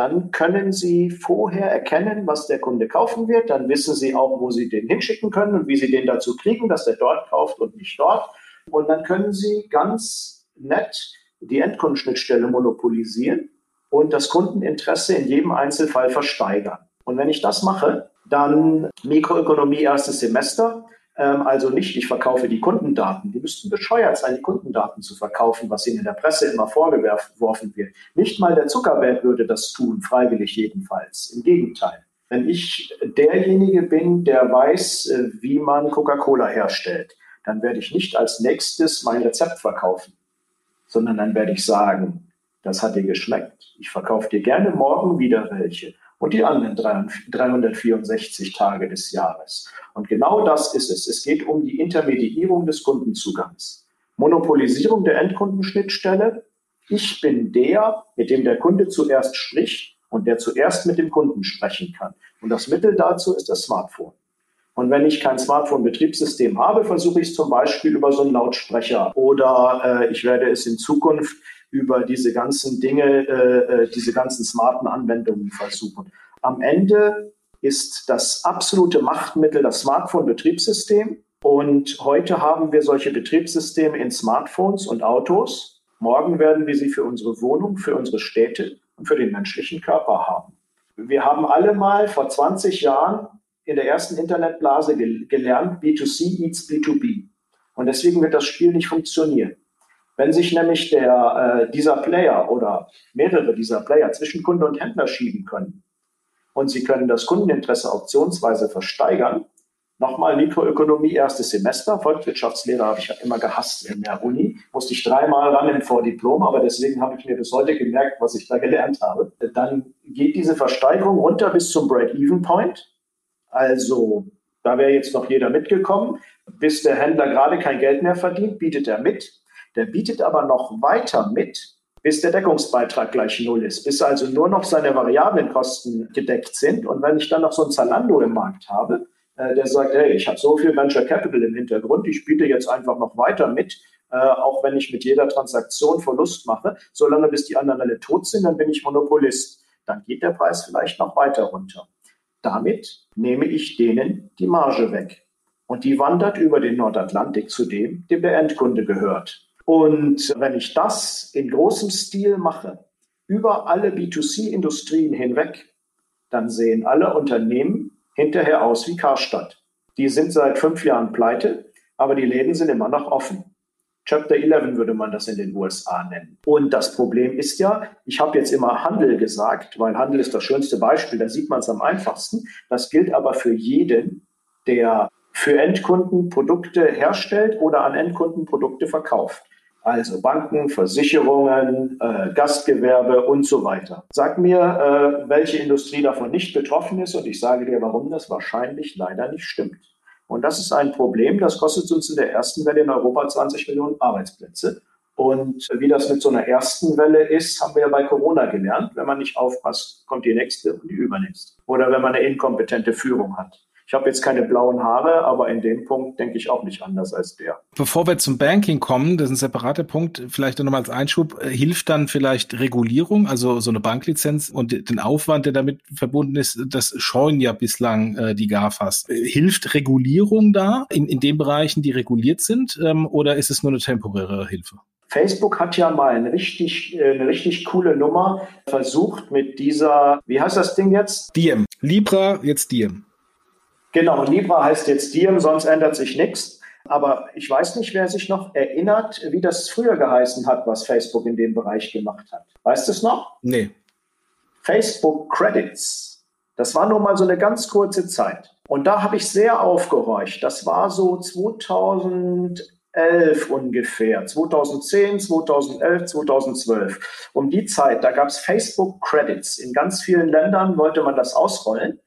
dann können Sie vorher erkennen, was der Kunde kaufen wird. Dann wissen Sie auch, wo Sie den hinschicken können und wie Sie den dazu kriegen, dass der dort kauft und nicht dort. Und dann können Sie ganz nett die Endkundenschnittstelle monopolisieren und das Kundeninteresse in jedem Einzelfall versteigern. Und wenn ich das mache, dann Mikroökonomie erstes Semester, also nicht, ich verkaufe die Kundendaten. Die müssten bescheuert sein, die Kundendaten zu verkaufen, was ihnen in der Presse immer vorgeworfen wird. Nicht mal der Zuckerberg würde das tun, freiwillig jedenfalls. Im Gegenteil. Wenn ich derjenige bin, der weiß, äh, wie man Coca-Cola herstellt, dann werde ich nicht als nächstes mein Rezept verkaufen, sondern dann werde ich sagen, das hat dir geschmeckt. Ich verkaufe dir gerne morgen wieder welche und die anderen 364 Tage des Jahres. Und genau das ist es. Es geht um die Intermediierung des Kundenzugangs. Monopolisierung der Endkundenschnittstelle. Ich bin der, mit dem der Kunde zuerst spricht und der zuerst mit dem Kunden sprechen kann. Und das Mittel dazu ist das Smartphone. Und wenn ich kein Smartphone-Betriebssystem habe, versuche ich es zum Beispiel über so einen Lautsprecher oder äh, ich werde es in Zukunft über diese ganzen Dinge, äh, äh, diese ganzen smarten Anwendungen versuchen. Am Ende ist das absolute Machtmittel das Smartphone-Betriebssystem. Und heute haben wir solche Betriebssysteme in Smartphones und Autos. Morgen werden wir sie für unsere Wohnung, für unsere Städte und für den menschlichen Körper haben. Wir haben alle mal vor 20 Jahren in der ersten Internetblase gelernt, B2C eats B2B. Und deswegen wird das Spiel nicht funktionieren. Wenn sich nämlich der, äh, dieser Player oder mehrere dieser Player zwischen Kunde und Händler schieben können und sie können das Kundeninteresse auktionsweise versteigern, nochmal Mikroökonomie, erstes Semester, Volkswirtschaftslehre habe ich immer gehasst in der Uni, musste ich dreimal ran im Vordiplom, aber deswegen habe ich mir bis heute gemerkt, was ich da gelernt habe. Dann geht diese Versteigerung runter bis zum Break-Even-Point. Also da wäre jetzt noch jeder mitgekommen. Bis der Händler gerade kein Geld mehr verdient, bietet er mit. Der bietet aber noch weiter mit, bis der Deckungsbeitrag gleich null ist, bis also nur noch seine variablen Kosten gedeckt sind. Und wenn ich dann noch so ein Zalando im Markt habe, äh, der sagt, hey, ich habe so viel Venture Capital im Hintergrund, ich biete jetzt einfach noch weiter mit, äh, auch wenn ich mit jeder Transaktion Verlust mache, solange bis die anderen alle tot sind, dann bin ich Monopolist. Dann geht der Preis vielleicht noch weiter runter. Damit nehme ich denen die Marge weg. Und die wandert über den Nordatlantik zu dem, dem der Endkunde gehört. Und wenn ich das in großem Stil mache, über alle B2C-Industrien hinweg, dann sehen alle Unternehmen hinterher aus wie Karstadt. Die sind seit fünf Jahren pleite, aber die Läden sind immer noch offen. Chapter 11 würde man das in den USA nennen. Und das Problem ist ja, ich habe jetzt immer Handel gesagt, weil Handel ist das schönste Beispiel, da sieht man es am einfachsten. Das gilt aber für jeden, der für Endkunden Produkte herstellt oder an Endkunden Produkte verkauft. Also Banken, Versicherungen, äh, Gastgewerbe und so weiter. Sag mir, äh, welche Industrie davon nicht betroffen ist und ich sage dir, warum das wahrscheinlich leider nicht stimmt. Und das ist ein Problem, das kostet uns in der ersten Welle in Europa 20 Millionen Arbeitsplätze. Und wie das mit so einer ersten Welle ist, haben wir ja bei Corona gelernt. Wenn man nicht aufpasst, kommt die nächste und die übernächste. Oder wenn man eine inkompetente Führung hat. Ich habe jetzt keine blauen Haare, aber in dem Punkt denke ich auch nicht anders als der. Bevor wir zum Banking kommen, das ist ein separater Punkt, vielleicht nochmal als Einschub, äh, hilft dann vielleicht Regulierung, also so eine Banklizenz und den Aufwand, der damit verbunden ist, das scheuen ja bislang äh, die GAFAs. Äh, hilft Regulierung da in, in den Bereichen, die reguliert sind, ähm, oder ist es nur eine temporäre Hilfe? Facebook hat ja mal eine richtig, äh, eine richtig coole Nummer versucht mit dieser, wie heißt das Ding jetzt? Diem. Libra, jetzt Diem. Genau, Libra heißt jetzt Diem, sonst ändert sich nichts. Aber ich weiß nicht, wer sich noch erinnert, wie das früher geheißen hat, was Facebook in dem Bereich gemacht hat. Weißt du es noch? Nee. Facebook Credits. Das war nur mal so eine ganz kurze Zeit. Und da habe ich sehr aufgehorcht. Das war so 2011 ungefähr, 2010, 2011, 2012. Um die Zeit, da gab es Facebook Credits. In ganz vielen Ländern wollte man das ausrollen.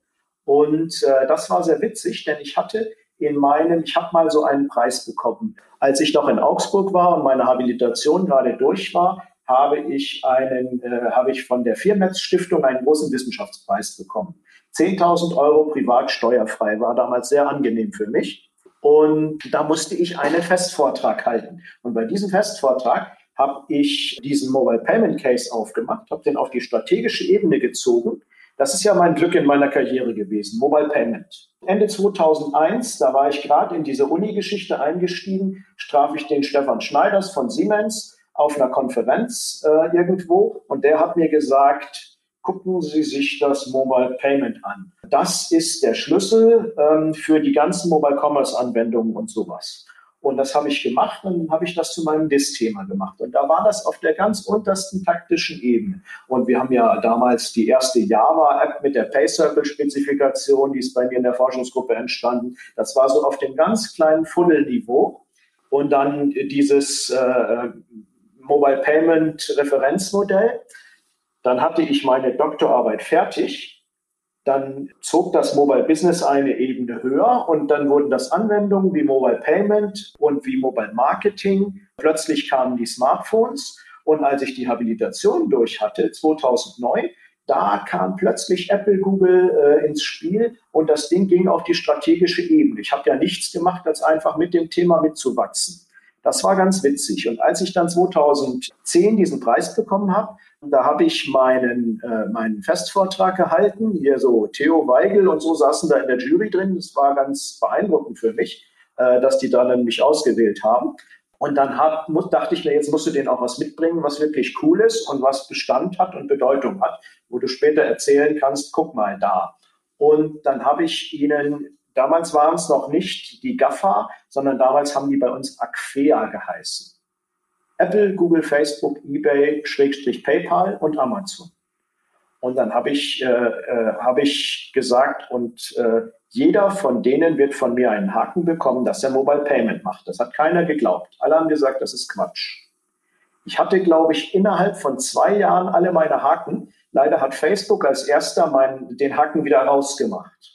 Und äh, das war sehr witzig, denn ich hatte in meinem, ich habe mal so einen Preis bekommen. Als ich noch in Augsburg war und meine Habilitation gerade durch war, habe ich einen, äh, habe ich von der Firmetz Stiftung einen großen Wissenschaftspreis bekommen. 10.000 Euro privat steuerfrei war damals sehr angenehm für mich. Und da musste ich einen Festvortrag halten. Und bei diesem Festvortrag habe ich diesen Mobile Payment Case aufgemacht, habe den auf die strategische Ebene gezogen. Das ist ja mein Glück in meiner Karriere gewesen, Mobile Payment. Ende 2001, da war ich gerade in diese Uni-Geschichte eingestiegen, straf ich den Stefan Schneiders von Siemens auf einer Konferenz äh, irgendwo und der hat mir gesagt, gucken Sie sich das Mobile Payment an. Das ist der Schlüssel ähm, für die ganzen Mobile Commerce Anwendungen und sowas. Und das habe ich gemacht und dann habe ich das zu meinem DIS-Thema gemacht. Und da war das auf der ganz untersten taktischen Ebene. Und wir haben ja damals die erste Java-App mit der PayCircle-Spezifikation, die ist bei mir in der Forschungsgruppe entstanden. Das war so auf dem ganz kleinen Funnel-Niveau. Und dann dieses äh, Mobile Payment Referenzmodell. Dann hatte ich meine Doktorarbeit fertig. Dann zog das Mobile Business eine Ebene höher und dann wurden das Anwendungen wie Mobile Payment und wie Mobile Marketing. Plötzlich kamen die Smartphones und als ich die Habilitation durch hatte, 2009, da kam plötzlich Apple, Google äh, ins Spiel und das Ding ging auf die strategische Ebene. Ich habe ja nichts gemacht, als einfach mit dem Thema mitzuwachsen. Das war ganz witzig. Und als ich dann 2010 diesen Preis bekommen habe, da habe ich meinen, äh, meinen Festvortrag gehalten. Hier so Theo Weigel und so saßen da in der Jury drin. Das war ganz beeindruckend für mich, äh, dass die dann mich ausgewählt haben. Und dann hab, dachte ich mir, jetzt musst du denen auch was mitbringen, was wirklich cool ist und was Bestand hat und Bedeutung hat, wo du später erzählen kannst, guck mal da. Und dann habe ich ihnen Damals waren es noch nicht die GAFA, sondern damals haben die bei uns Acquea geheißen. Apple, Google, Facebook, eBay, Schrägstrich PayPal und Amazon. Und dann habe ich, äh, äh, hab ich gesagt, und äh, jeder von denen wird von mir einen Haken bekommen, dass er Mobile Payment macht. Das hat keiner geglaubt. Alle haben gesagt, das ist Quatsch. Ich hatte, glaube ich, innerhalb von zwei Jahren alle meine Haken. Leider hat Facebook als erster meinen, den Haken wieder rausgemacht.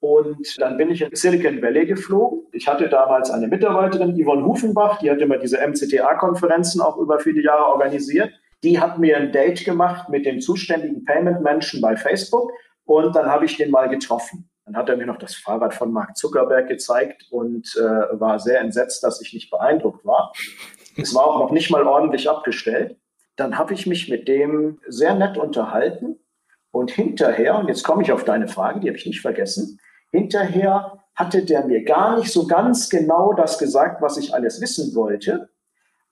Und dann bin ich in Silicon Valley geflogen. Ich hatte damals eine Mitarbeiterin, Yvonne Hufenbach, die hat immer diese MCTA-Konferenzen auch über viele Jahre organisiert. Die hat mir ein Date gemacht mit dem zuständigen Payment-Menschen bei Facebook und dann habe ich den mal getroffen. Dann hat er mir noch das Fahrrad von Mark Zuckerberg gezeigt und äh, war sehr entsetzt, dass ich nicht beeindruckt war. Es war auch noch nicht mal ordentlich abgestellt. Dann habe ich mich mit dem sehr nett unterhalten und hinterher, und jetzt komme ich auf deine Frage, die habe ich nicht vergessen, Hinterher hatte der mir gar nicht so ganz genau das gesagt, was ich alles wissen wollte.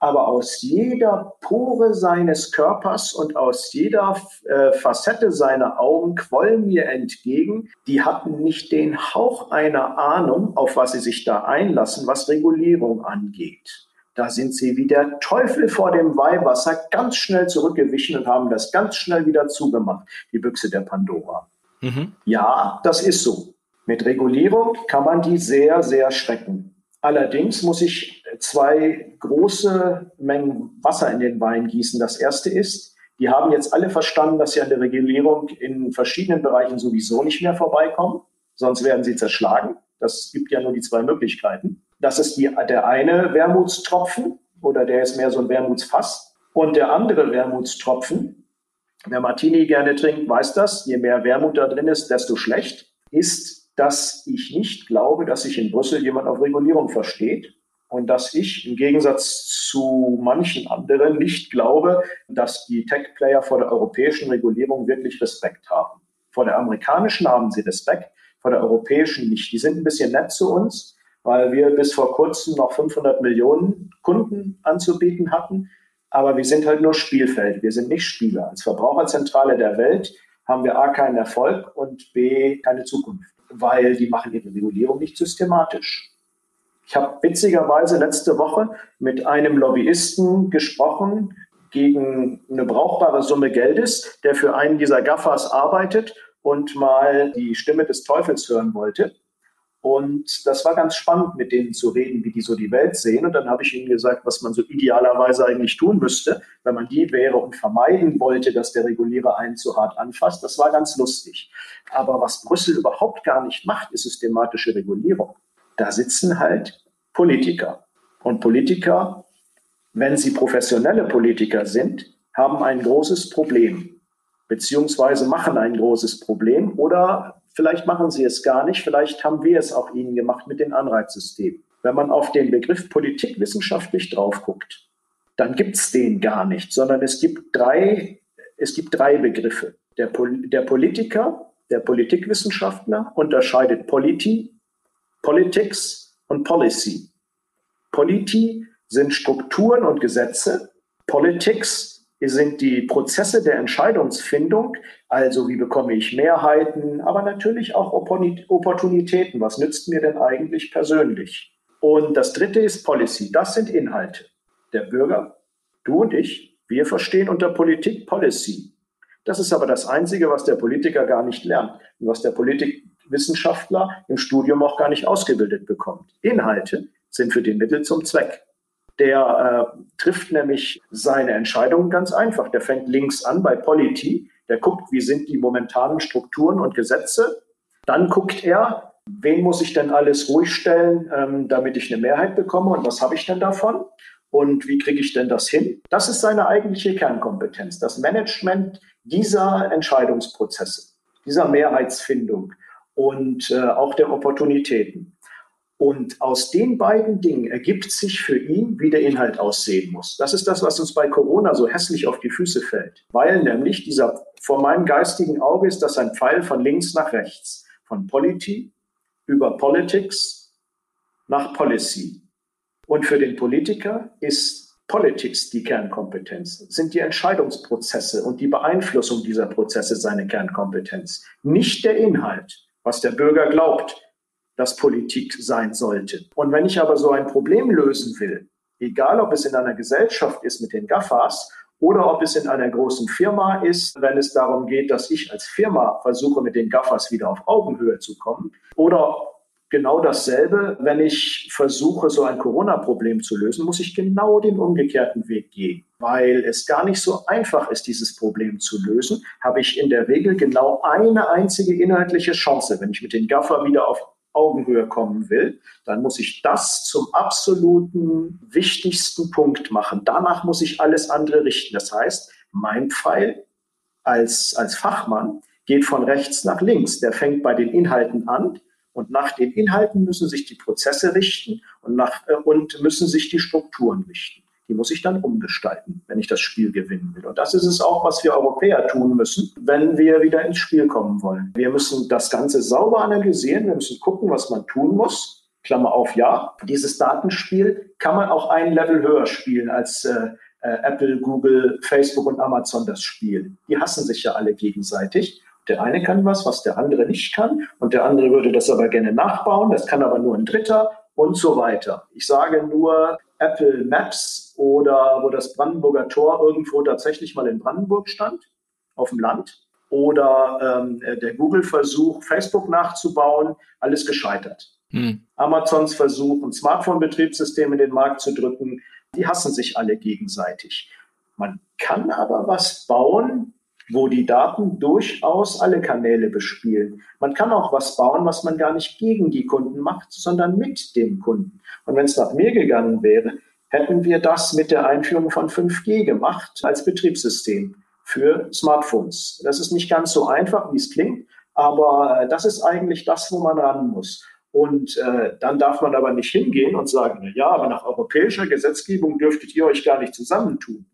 Aber aus jeder Pore seines Körpers und aus jeder äh, Facette seiner Augen quollen mir entgegen, die hatten nicht den Hauch einer Ahnung, auf was sie sich da einlassen, was Regulierung angeht. Da sind sie wie der Teufel vor dem Weihwasser ganz schnell zurückgewichen und haben das ganz schnell wieder zugemacht, die Büchse der Pandora. Mhm. Ja, das ist so. Mit Regulierung kann man die sehr, sehr schrecken. Allerdings muss ich zwei große Mengen Wasser in den Wein gießen. Das erste ist, die haben jetzt alle verstanden, dass sie an der Regulierung in verschiedenen Bereichen sowieso nicht mehr vorbeikommen, sonst werden sie zerschlagen. Das gibt ja nur die zwei Möglichkeiten. Das ist die, der eine Wermutstropfen oder der ist mehr so ein Wermutsfass. Und der andere Wermutstropfen, wer Martini gerne trinkt, weiß das, je mehr Wermut da drin ist, desto schlecht, ist dass ich nicht glaube, dass sich in Brüssel jemand auf Regulierung versteht und dass ich im Gegensatz zu manchen anderen nicht glaube, dass die Tech-Player vor der europäischen Regulierung wirklich Respekt haben. Vor der amerikanischen haben sie Respekt, vor der europäischen nicht. Die sind ein bisschen nett zu uns, weil wir bis vor kurzem noch 500 Millionen Kunden anzubieten hatten. Aber wir sind halt nur Spielfeld. Wir sind nicht Spieler. Als Verbraucherzentrale der Welt haben wir A keinen Erfolg und B keine Zukunft weil die machen ihre Regulierung nicht systematisch. Ich habe witzigerweise letzte Woche mit einem Lobbyisten gesprochen gegen eine brauchbare Summe Geldes, der für einen dieser Gaffers arbeitet und mal die Stimme des Teufels hören wollte. Und das war ganz spannend, mit denen zu reden, wie die so die Welt sehen. Und dann habe ich ihnen gesagt, was man so idealerweise eigentlich tun müsste, wenn man die wäre und vermeiden wollte, dass der Regulierer einen zu hart anfasst. Das war ganz lustig. Aber was Brüssel überhaupt gar nicht macht, ist systematische Regulierung. Da sitzen halt Politiker. Und Politiker, wenn sie professionelle Politiker sind, haben ein großes Problem, beziehungsweise machen ein großes Problem oder Vielleicht machen sie es gar nicht, vielleicht haben wir es auch ihnen gemacht mit den Anreizsystemen. Wenn man auf den Begriff Politik wissenschaftlich drauf guckt, dann gibt es den gar nicht, sondern es gibt drei, es gibt drei Begriffe. Der, Pol der Politiker, der Politikwissenschaftler unterscheidet Polity, Politics und Policy. Polity sind Strukturen und Gesetze, Politics sind die Prozesse der Entscheidungsfindung, also wie bekomme ich Mehrheiten, aber natürlich auch Opportunitäten. Was nützt mir denn eigentlich persönlich? Und das dritte ist Policy. Das sind Inhalte. Der Bürger, du und ich, wir verstehen unter Politik Policy. Das ist aber das Einzige, was der Politiker gar nicht lernt und was der Politikwissenschaftler im Studium auch gar nicht ausgebildet bekommt. Inhalte sind für den Mittel zum Zweck. Der äh, trifft nämlich seine Entscheidungen ganz einfach. Der fängt links an bei Polity. Der guckt, wie sind die momentanen Strukturen und Gesetze. Dann guckt er, wen muss ich denn alles ruhig stellen, ähm, damit ich eine Mehrheit bekomme und was habe ich denn davon? Und wie kriege ich denn das hin? Das ist seine eigentliche Kernkompetenz, das Management dieser Entscheidungsprozesse, dieser Mehrheitsfindung und äh, auch der Opportunitäten. Und aus den beiden Dingen ergibt sich für ihn, wie der Inhalt aussehen muss. Das ist das, was uns bei Corona so hässlich auf die Füße fällt. Weil nämlich dieser, vor meinem geistigen Auge ist das ein Pfeil von links nach rechts. Von Polity über Politics nach Policy. Und für den Politiker ist Politics die Kernkompetenz, sind die Entscheidungsprozesse und die Beeinflussung dieser Prozesse seine Kernkompetenz. Nicht der Inhalt, was der Bürger glaubt, das Politik sein sollte. Und wenn ich aber so ein Problem lösen will, egal ob es in einer Gesellschaft ist mit den GAFAs oder ob es in einer großen Firma ist, wenn es darum geht, dass ich als Firma versuche, mit den GAFAs wieder auf Augenhöhe zu kommen, oder genau dasselbe, wenn ich versuche, so ein Corona-Problem zu lösen, muss ich genau den umgekehrten Weg gehen. Weil es gar nicht so einfach ist, dieses Problem zu lösen, habe ich in der Regel genau eine einzige inhaltliche Chance, wenn ich mit den GAFA wieder auf Augenhöhe kommen will, dann muss ich das zum absoluten wichtigsten Punkt machen. Danach muss ich alles andere richten. Das heißt, mein Pfeil als, als Fachmann geht von rechts nach links. Der fängt bei den Inhalten an und nach den Inhalten müssen sich die Prozesse richten und, nach, äh, und müssen sich die Strukturen richten die muss ich dann umgestalten, wenn ich das Spiel gewinnen will. Und das ist es auch, was wir Europäer tun müssen, wenn wir wieder ins Spiel kommen wollen. Wir müssen das Ganze sauber analysieren, wir müssen gucken, was man tun muss. Klammer auf, ja, dieses Datenspiel kann man auch ein Level höher spielen als äh, äh, Apple, Google, Facebook und Amazon das Spiel. Die hassen sich ja alle gegenseitig. Der eine kann was, was der andere nicht kann. Und der andere würde das aber gerne nachbauen. Das kann aber nur ein Dritter und so weiter. Ich sage nur Apple Maps oder wo das Brandenburger Tor irgendwo tatsächlich mal in Brandenburg stand, auf dem Land. Oder ähm, der Google-Versuch, Facebook nachzubauen, alles gescheitert. Hm. Amazons Versuch, ein Smartphone-Betriebssystem in den Markt zu drücken, die hassen sich alle gegenseitig. Man kann aber was bauen, wo die Daten durchaus alle Kanäle bespielen. Man kann auch was bauen, was man gar nicht gegen die Kunden macht, sondern mit dem Kunden. Und wenn es nach mir gegangen wäre, hätten wir das mit der Einführung von 5G gemacht als Betriebssystem für Smartphones. Das ist nicht ganz so einfach, wie es klingt, aber äh, das ist eigentlich das, wo man ran muss. Und äh, dann darf man aber nicht hingehen und sagen, ja, aber nach europäischer Gesetzgebung dürftet ihr euch gar nicht zusammentun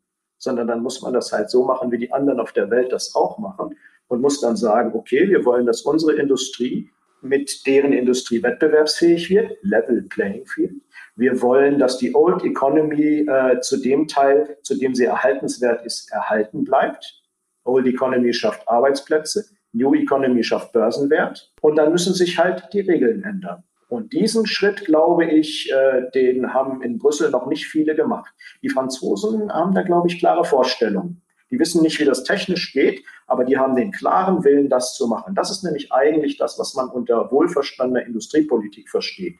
sondern dann muss man das halt so machen, wie die anderen auf der Welt das auch machen und muss dann sagen, okay, wir wollen, dass unsere Industrie mit deren Industrie wettbewerbsfähig wird, Level Playing Field. Wir wollen, dass die Old Economy äh, zu dem Teil, zu dem sie erhaltenswert ist, erhalten bleibt. Old Economy schafft Arbeitsplätze, New Economy schafft Börsenwert und dann müssen sich halt die Regeln ändern. Und diesen Schritt, glaube ich, äh, den haben in Brüssel noch nicht viele gemacht. Die Franzosen haben da, glaube ich, klare Vorstellungen. Die wissen nicht, wie das technisch geht, aber die haben den klaren Willen, das zu machen. Das ist nämlich eigentlich das, was man unter wohlverstandener Industriepolitik versteht.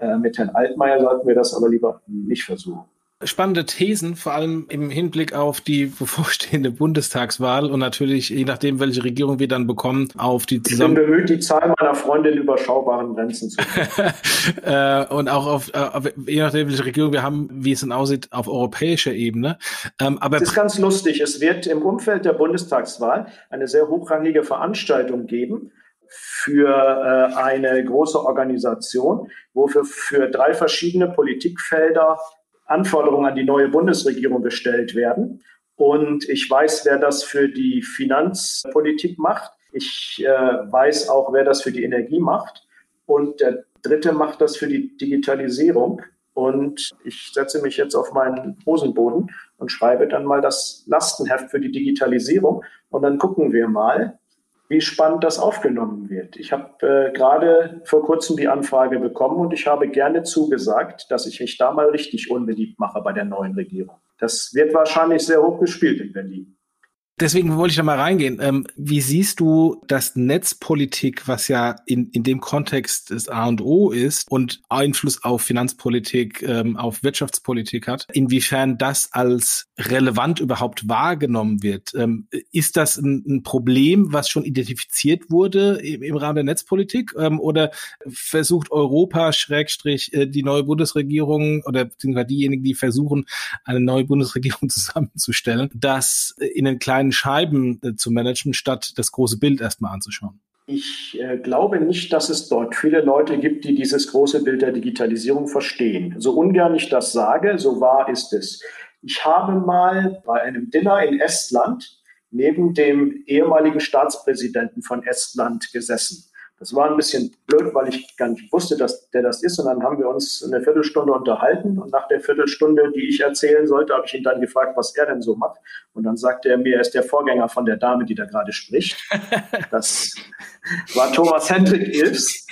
Äh, mit Herrn Altmaier sollten wir das aber lieber nicht versuchen spannende Thesen, vor allem im Hinblick auf die *laughs* bevorstehende Bundestagswahl und natürlich, je nachdem, welche Regierung wir dann bekommen, auf die zusammen. Ich bin bemüht, die Zahl meiner Freunde in überschaubaren Grenzen zu *laughs* äh, Und auch auf, äh, auf, je nachdem, welche Regierung wir haben, wie es dann aussieht, auf europäischer Ebene. Ähm, aber es ist ganz lustig. Es wird im Umfeld der Bundestagswahl eine sehr hochrangige Veranstaltung geben für äh, eine große Organisation, wo für, für drei verschiedene Politikfelder Anforderungen an die neue Bundesregierung gestellt werden. Und ich weiß, wer das für die Finanzpolitik macht. Ich äh, weiß auch, wer das für die Energie macht. Und der dritte macht das für die Digitalisierung. Und ich setze mich jetzt auf meinen Hosenboden und schreibe dann mal das Lastenheft für die Digitalisierung. Und dann gucken wir mal, wie spannend das aufgenommen wird. Ich habe äh, gerade vor kurzem die Anfrage bekommen und ich habe gerne zugesagt, dass ich mich da mal richtig unbeliebt mache bei der neuen Regierung. Das wird wahrscheinlich sehr hoch gespielt in Berlin. Deswegen wollte ich da mal reingehen. Ähm, wie siehst du das Netzpolitik, was ja in, in dem Kontext das A und O ist und Einfluss auf Finanzpolitik, ähm, auf Wirtschaftspolitik hat, inwiefern das als relevant überhaupt wahrgenommen wird? Ähm, ist das ein, ein, Problem, was schon identifiziert wurde im, im Rahmen der Netzpolitik? Ähm, oder versucht Europa, Schrägstrich, äh, die neue Bundesregierung oder beziehungsweise diejenigen, die versuchen, eine neue Bundesregierung *laughs* zusammenzustellen, das in den kleinen kleinen Scheiben äh, zu managen, statt das große Bild erstmal anzuschauen? Ich äh, glaube nicht, dass es dort viele Leute gibt, die dieses große Bild der Digitalisierung verstehen. So ungern ich das sage, so wahr ist es. Ich habe mal bei einem Dinner in Estland neben dem ehemaligen Staatspräsidenten von Estland gesessen. Das war ein bisschen blöd, weil ich gar nicht wusste, dass der das ist. Und dann haben wir uns eine Viertelstunde unterhalten. Und nach der Viertelstunde, die ich erzählen sollte, habe ich ihn dann gefragt, was er denn so macht. Und dann sagte er mir, er ist der Vorgänger von der Dame, die da gerade spricht. *laughs* Das war Thomas Hendrik Ilfs.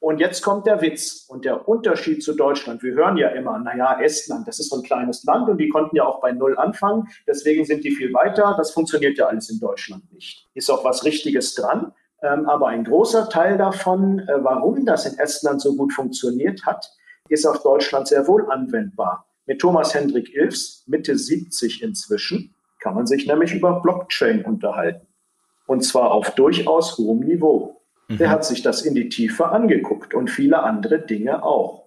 Und jetzt kommt der Witz und der Unterschied zu Deutschland. Wir hören ja immer, naja, Estland, das ist so ein kleines Land und die konnten ja auch bei Null anfangen. Deswegen sind die viel weiter. Das funktioniert ja alles in Deutschland nicht. Ist auch was Richtiges dran. Ähm, aber ein großer Teil davon, äh, warum das in Estland so gut funktioniert hat, ist auf Deutschland sehr wohl anwendbar. Mit Thomas Hendrik Ilfs, Mitte 70 inzwischen, kann man sich nämlich über Blockchain unterhalten. Und zwar auf durchaus hohem Niveau. Mhm. Der hat sich das in die Tiefe angeguckt und viele andere Dinge auch.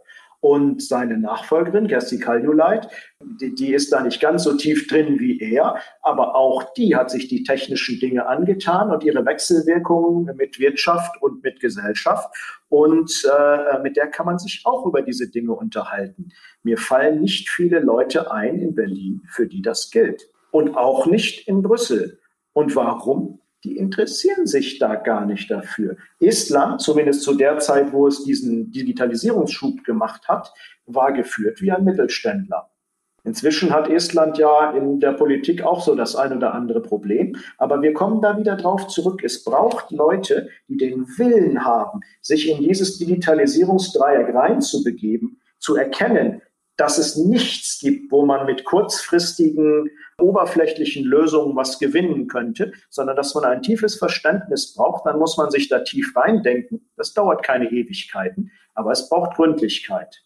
Und seine Nachfolgerin, Gersti Kaljuleit, die, die, ist da nicht ganz so tief drin wie er, aber auch die hat sich die technischen Dinge angetan und ihre Wechselwirkungen mit Wirtschaft und mit Gesellschaft. Und äh, mit der kann man sich auch über diese Dinge unterhalten. Mir fallen nicht viele Leute ein in Berlin, für die das gilt. Und auch nicht in Brüssel. Und warum? Die interessieren sich da gar nicht dafür. Estland, zumindest zu der Zeit, wo es diesen Digitalisierungsschub gemacht hat, war geführt wie ein Mittelständler. Inzwischen hat Estland ja in der Politik auch so das ein oder andere Problem. Aber wir kommen da wieder drauf zurück. Es braucht Leute, die den Willen haben, sich in dieses Digitalisierungsdreieck reinzubegeben, zu erkennen, dass es nichts gibt, wo man mit kurzfristigen, oberflächlichen Lösungen was gewinnen könnte, sondern dass man ein tiefes Verständnis braucht. Dann muss man sich da tief reindenken. Das dauert keine Ewigkeiten, aber es braucht Gründlichkeit.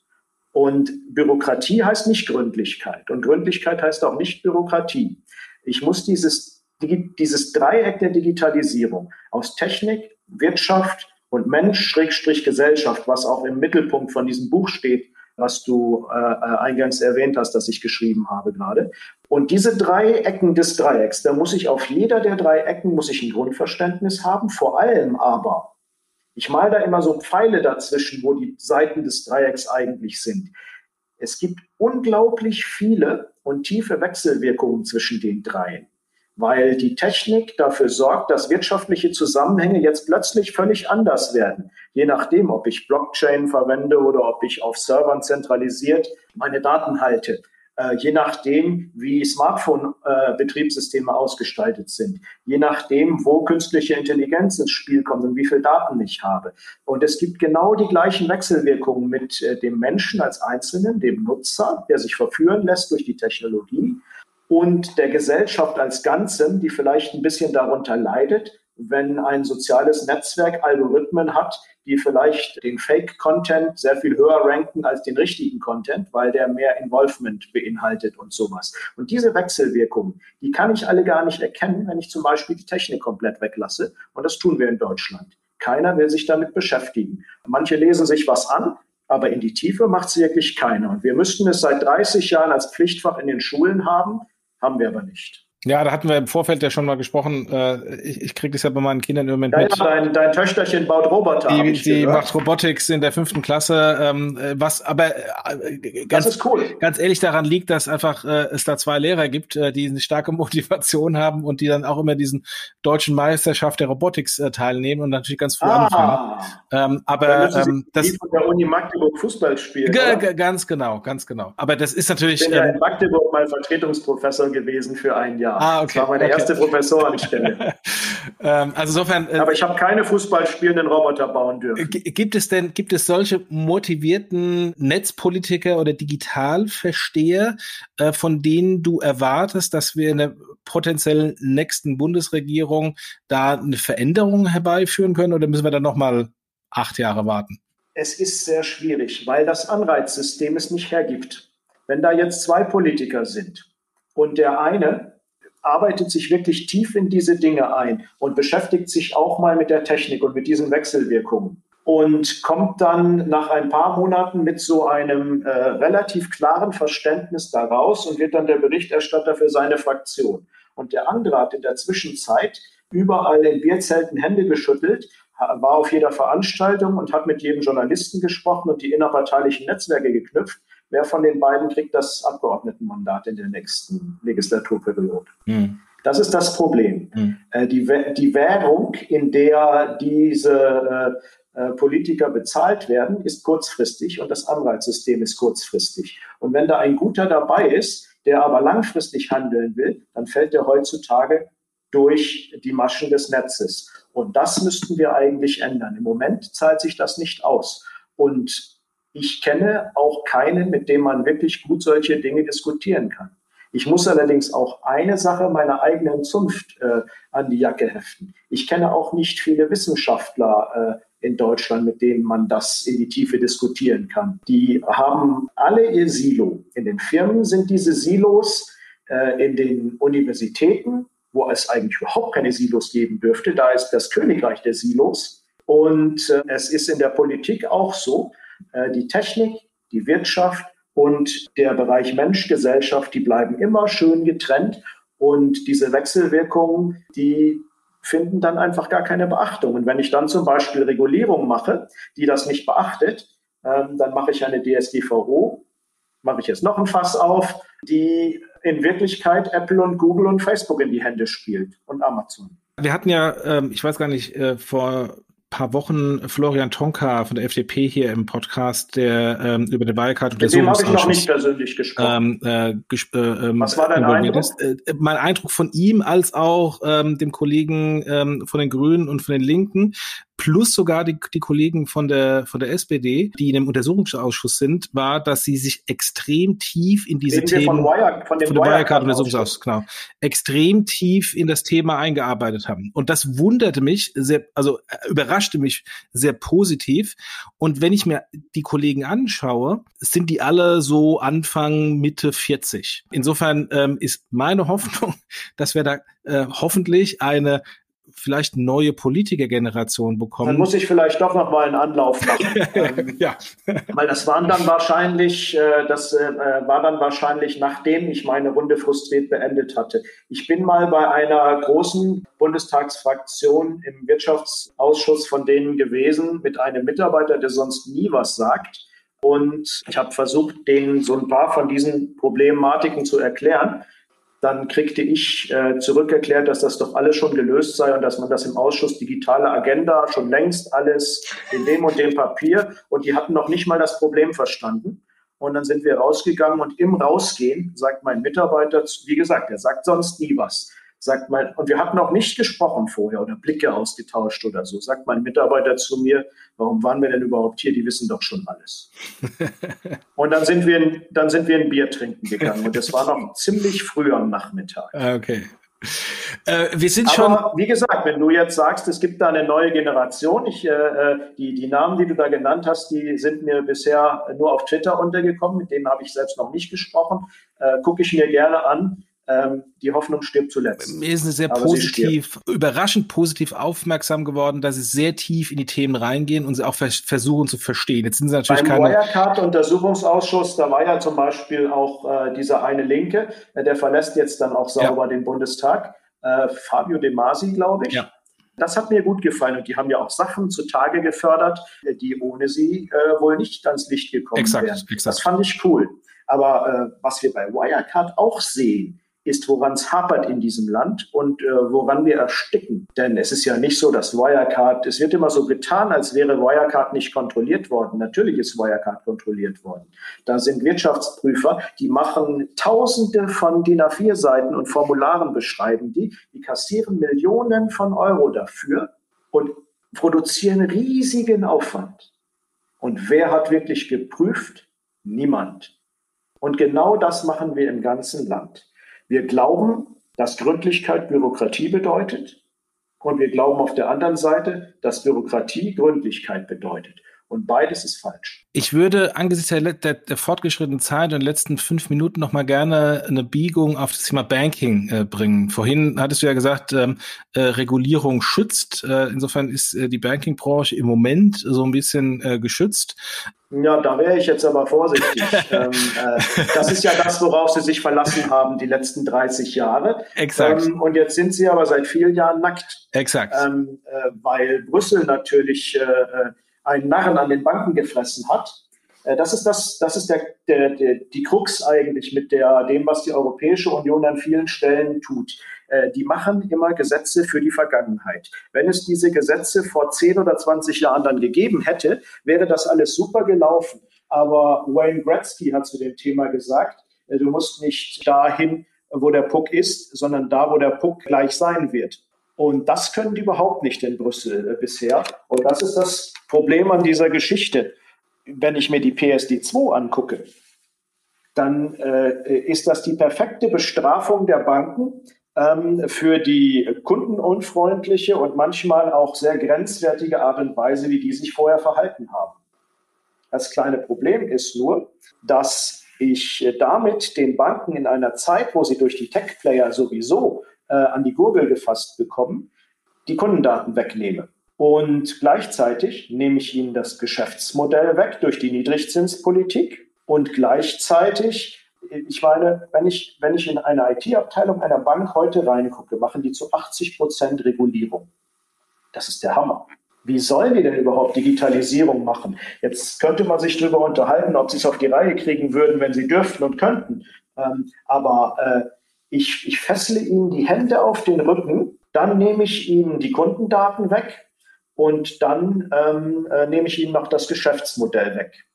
Und Bürokratie heißt nicht Gründlichkeit. Und Gründlichkeit heißt auch nicht Bürokratie. Ich muss dieses, dieses Dreieck der Digitalisierung aus Technik, Wirtschaft und Mensch, Schrägstrich Gesellschaft, was auch im Mittelpunkt von diesem Buch steht, was du äh, äh, eingangs erwähnt hast, das ich geschrieben habe gerade. Und diese drei Ecken des Dreiecks, da muss ich auf jeder der drei Ecken muss ich ein Grundverständnis haben, vor allem aber, ich male da immer so Pfeile dazwischen, wo die Seiten des Dreiecks eigentlich sind. Es gibt unglaublich viele und tiefe Wechselwirkungen zwischen den dreien weil die Technik dafür sorgt, dass wirtschaftliche Zusammenhänge jetzt plötzlich völlig anders werden. Je nachdem, ob ich Blockchain verwende oder ob ich auf Servern zentralisiert meine Daten halte. äh, je nachdem, wie Smartphone-Betriebssysteme äh, ausgestaltet sind, je nachdem, wo künstliche Intelligenz ins Spiel kommt und wie viel Daten ich habe. Und es gibt genau die gleichen Wechselwirkungen mit äh, dem Menschen als Einzelnen, dem Nutzer, der sich verführen lässt durch die Technologie und der Gesellschaft als Ganzem, die vielleicht ein bisschen darunter leidet, wenn ein soziales Netzwerk Algorithmen hat, die vielleicht den Fake-Content sehr viel höher ranken als den richtigen Content, weil der mehr Involvement beinhaltet und sowas. Und diese Wechselwirkungen, die kann ich alle gar nicht erkennen, wenn ich zum Beispiel die Technik komplett weglasse. Und das tun wir in Deutschland. Keiner will sich damit beschäftigen. Manche lesen sich was an, aber in die Tiefe macht es wirklich keiner. Und wir müssten es seit 30 Jahren als Pflichtfach in den Schulen haben, haben wir aber nicht. Ja, da hatten wir im Vorfeld ja schon mal gesprochen. Äh, ich, ich kriege das ja bei meinen Kindern im Moment ja, mit. Ja, dein, dein Töchterchen baut Roboter. Die, die macht Robotics in der fünften Klasse, ähm, äh, was aber äh, ganz, cool. ganz ehrlich daran liegt, dass einfach äh, es da zwei Lehrer gibt, äh, die eine starke *laughs* Motivation haben und die dann auch immer diesen deutschen Meisterschaft der Robotics äh, teilnehmen und natürlich ganz früh ah, anfangen. Ähm, aber ähm, das von der Uni Magdeburg Fußball spielen. Ganz genau, ganz genau. Aber das ist natürlich. Ich bin ja in ähm, Magdeburg mal Vertretungsprofessor gewesen für ein Jahr. Jahr. Ah, okay. Das war meine okay. erste Professorenstelle. *laughs* ähm, also insofern. Äh, Aber ich habe keine fußballspielenden Roboter bauen dürfen. Gibt es denn, gibt es solche motivierten Netzpolitiker oder Digitalversteher, äh, von denen du erwartest, dass wir in der potenziellen nächsten Bundesregierung da eine Veränderung herbeiführen können oder müssen wir dann nochmal acht Jahre warten? Es ist sehr schwierig, weil das Anreizsystem es nicht hergibt. Wenn da jetzt zwei Politiker sind und der eine arbeitet sich wirklich tief in diese Dinge ein und beschäftigt sich auch mal mit der Technik und mit diesen Wechselwirkungen und kommt dann nach ein paar Monaten mit so einem äh, relativ klaren Verständnis daraus und wird dann der Berichterstatter für seine Fraktion. Und der andere hat in der Zwischenzeit überall in Bierzelten Hände geschüttelt, war auf jeder Veranstaltung und hat mit jedem Journalisten gesprochen und die innerparteilichen Netzwerke geknüpft wer von den beiden kriegt das Abgeordnetenmandat in der nächsten Legislaturperiode. Mhm. Das ist das Problem. Mhm. die, die Währung, in der diese äh, äh, Politiker bezahlt werden, ist kurzfristig und das Anreizsystem ist kurzfristig. Und wenn da ein Guter dabei ist, der aber langfristig handeln will, dann fällt er heutzutage durch die Maschen des Netzes. Und das müssten wir eigentlich ändern. Im Moment zahlt sich das nicht aus. Und ich kenne auch keinen, mit dem man wirklich gut solche Dinge diskutieren kann. Ich muss allerdings auch eine Sache meiner eigenen Zunft äh, an die Jacke heften. Ich kenne auch nicht viele Wissenschaftler äh, in Deutschland, mit denen man das in die Tiefe diskutieren kann. Die haben alle ihr Silo. In den Firmen sind diese Silos, äh, in den Universitäten, wo es eigentlich überhaupt keine Silos geben dürfte, da ist das Königreich der Silos. Und äh, es ist in der Politik auch so, äh, die Technik, die Wirtschaft und der Bereich Mensch-Gesellschaft, die bleiben immer schön getrennt. Und diese Wechselwirkungen, die finden dann einfach gar keine Beachtung. Und wenn ich dann zum Beispiel Regulierung mache, die das nicht beachtet, ähm, dann mache ich eine DSGVO, mache ich jetzt noch ein Fass auf, die in Wirklichkeit Apple und Google und Facebook in die Hände spielt und Amazon. Wir hatten ja, ähm, ich weiß gar nicht, äh, vor paar Wochen Florian Tonka von der FDP hier im Podcast, der ähm, über den Wirecard und Mit dem habe ich noch nicht persönlich gesprochen. Ähm, äh, gesp äh, ähm, Was war dein Eindruck? Ist. Äh, mein Eindruck von ihm als auch ähm, dem Kollegen ähm, von den Grünen und von den Linken plus sogar die, die Kollegen von der, von der SPD, die in dem Untersuchungsausschuss sind, war, dass sie sich extrem tief in diese Themen, von, Wire, von dem, von Wirecard-Untersuchungsausschuss, genau, extrem tief in das Thema eingearbeitet haben. Und das wunderte mich sehr, also äh, überraschte mich sehr positiv. Und wenn ich mir die Kollegen anschaue, sind die alle so Anfang, Mitte 40. Insofern ähm, ist meine Hoffnung, *laughs* dass wir da äh, hoffentlich eine vielleicht neue Politikergeneration bekommen. Dann muss ich vielleicht doch noch mal einen Anlauf machen. *laughs* Ähm, ja. weil das waren dann wahrscheinlich, äh, das äh, war dann wahrscheinlich, nachdem ich meine Runde frustriert beendet hatte. Ich bin mal bei einer großen Bundestagsfraktion im Wirtschaftsausschuss von denen gewesen, mit einem Mitarbeiter, der sonst nie was sagt. Und ich habe versucht, denen so ein paar von diesen Problematiken zu erklären dann kriegte ich äh, zurückerklärt, dass das doch alles schon gelöst sei und dass man das im Ausschuss digitale Agenda schon längst alles in dem und dem Papier und die hatten noch nicht mal das Problem verstanden. Und dann sind wir rausgegangen und im Rausgehen sagt mein Mitarbeiter, wie gesagt, er sagt sonst nie was. Sagt mein, und wir hatten auch nicht gesprochen vorher oder Blicke ausgetauscht oder so. Sagt mein Mitarbeiter zu mir, warum waren wir denn überhaupt hier? Die wissen doch schon alles. *laughs* und dann sind wir, dann sind wir ein Bier trinken gegangen. Und das war noch ziemlich früh am Nachmittag. Ah, okay. Äh, wir sind Aber schon. Wie gesagt, wenn du jetzt sagst, es gibt da eine neue Generation, ich, äh, äh, die, die Namen, die du da genannt hast, die sind mir bisher nur auf Twitter untergekommen, mit denen habe ich selbst noch nicht gesprochen. Äh, Gucke ich mir gerne an die Hoffnung stirbt zuletzt. Mir ist es sehr Aber positiv, überraschend positiv aufmerksam geworden, dass sie sehr tief in die Themen reingehen und sie auch vers versuchen zu verstehen. Jetzt sind sie natürlich Beim keine. Wirecard-Untersuchungsausschuss, da war ja zum Beispiel auch äh, dieser eine Linke, äh, der verlässt jetzt dann auch sauber ja. den Bundestag. Äh, Fabio De Masi, glaube ich. Ja. Das hat mir gut gefallen und die haben ja auch Sachen zutage gefördert, äh, die ohne sie äh, wohl nicht ans Licht gekommen exakt, wären. Exakt. Das fand ich cool. Aber äh, was wir bei Wirecard auch sehen, ist, woran es hapert in diesem Land und äh, woran wir ersticken. Denn es ist ja nicht so, dass Wirecard, es wird immer so getan, als wäre Wirecard nicht kontrolliert worden. Natürlich ist Wirecard kontrolliert worden. Da sind Wirtschaftsprüfer, die machen Tausende von DIN A4-Seiten und Formularen beschreiben die, die kassieren Millionen von Euro dafür und produzieren riesigen Aufwand. Und wer hat wirklich geprüft? Niemand. Und genau das machen wir im ganzen Land. Wir glauben, dass Gründlichkeit Bürokratie bedeutet. Und wir glauben auf der anderen Seite, dass Bürokratie Gründlichkeit bedeutet. Und beides ist falsch. Ich würde angesichts der, der, der fortgeschrittenen Zeit und den letzten fünf Minuten noch mal gerne eine Biegung auf das Thema Banking äh, bringen. Vorhin hattest du ja gesagt, ähm, äh, Regulierung schützt. Äh, insofern ist äh, die Bankingbranche im Moment so ein bisschen äh, geschützt. Ja, da wäre ich jetzt aber vorsichtig. *laughs* ähm, äh, das ist ja das, worauf sie sich verlassen haben die letzten 30 Jahre. Exakt. Ähm, und jetzt sind sie aber seit vielen Jahren nackt. Exakt. Ähm, äh, weil Brüssel natürlich äh, einen Narren an den Banken gefressen hat. Äh, das ist, das, das ist der, der, der, die Krux eigentlich mit der, dem, was die Europäische Union an vielen Stellen tut. Äh, die machen immer Gesetze für die Vergangenheit. Wenn es diese Gesetze vor 10 oder 20 Jahren dann gegeben hätte, wäre das alles super gelaufen. Aber Wayne Gretzky hat zu dem Thema gesagt, äh, du musst nicht dahin, wo der Puck ist, sondern da, wo der Puck gleich sein wird. Und das können die überhaupt nicht in Brüssel äh, bisher. Und das ist das Problem an dieser Geschichte. Wenn ich mir die PSD2 angucke, dann äh, ist das die perfekte Bestrafung der Banken ähm, für die kundenunfreundliche und manchmal auch sehr grenzwertige Art und Weise, wie die sich vorher verhalten haben. Das kleine Problem ist nur, dass ich äh, damit den Banken in einer Zeit, wo sie durch die Tech-Player sowieso äh, an die Gurgel gefasst bekommen, die Kundendaten wegnehme. Und gleichzeitig nehme ich ihnen das Geschäftsmodell weg durch die Niedrigzinspolitik und gleichzeitig, ich meine, wenn ich, wenn ich in eine IT-Abteilung einer Bank heute reingucke, machen die zu 80 Prozent Regulierung. Das ist der Hammer. Wie sollen die denn überhaupt Digitalisierung machen? Jetzt könnte man sich darüber unterhalten, ob sie es auf die Reihe kriegen würden, wenn sie dürften und könnten. Ähm, aber äh, ich, ich fessle ihnen die Hände auf den Rücken, dann nehme ich ihnen die Kundendaten weg und dann ähm, äh, nehme ich ihnen noch das Geschäftsmodell weg.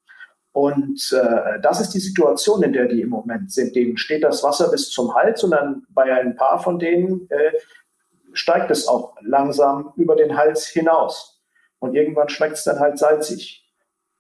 Und äh, das ist die Situation, in der die im Moment sind. Denen steht das Wasser bis zum Hals und dann bei ein paar von denen äh, steigt es auch langsam über den Hals hinaus. Und irgendwann schmeckt es dann halt salzig.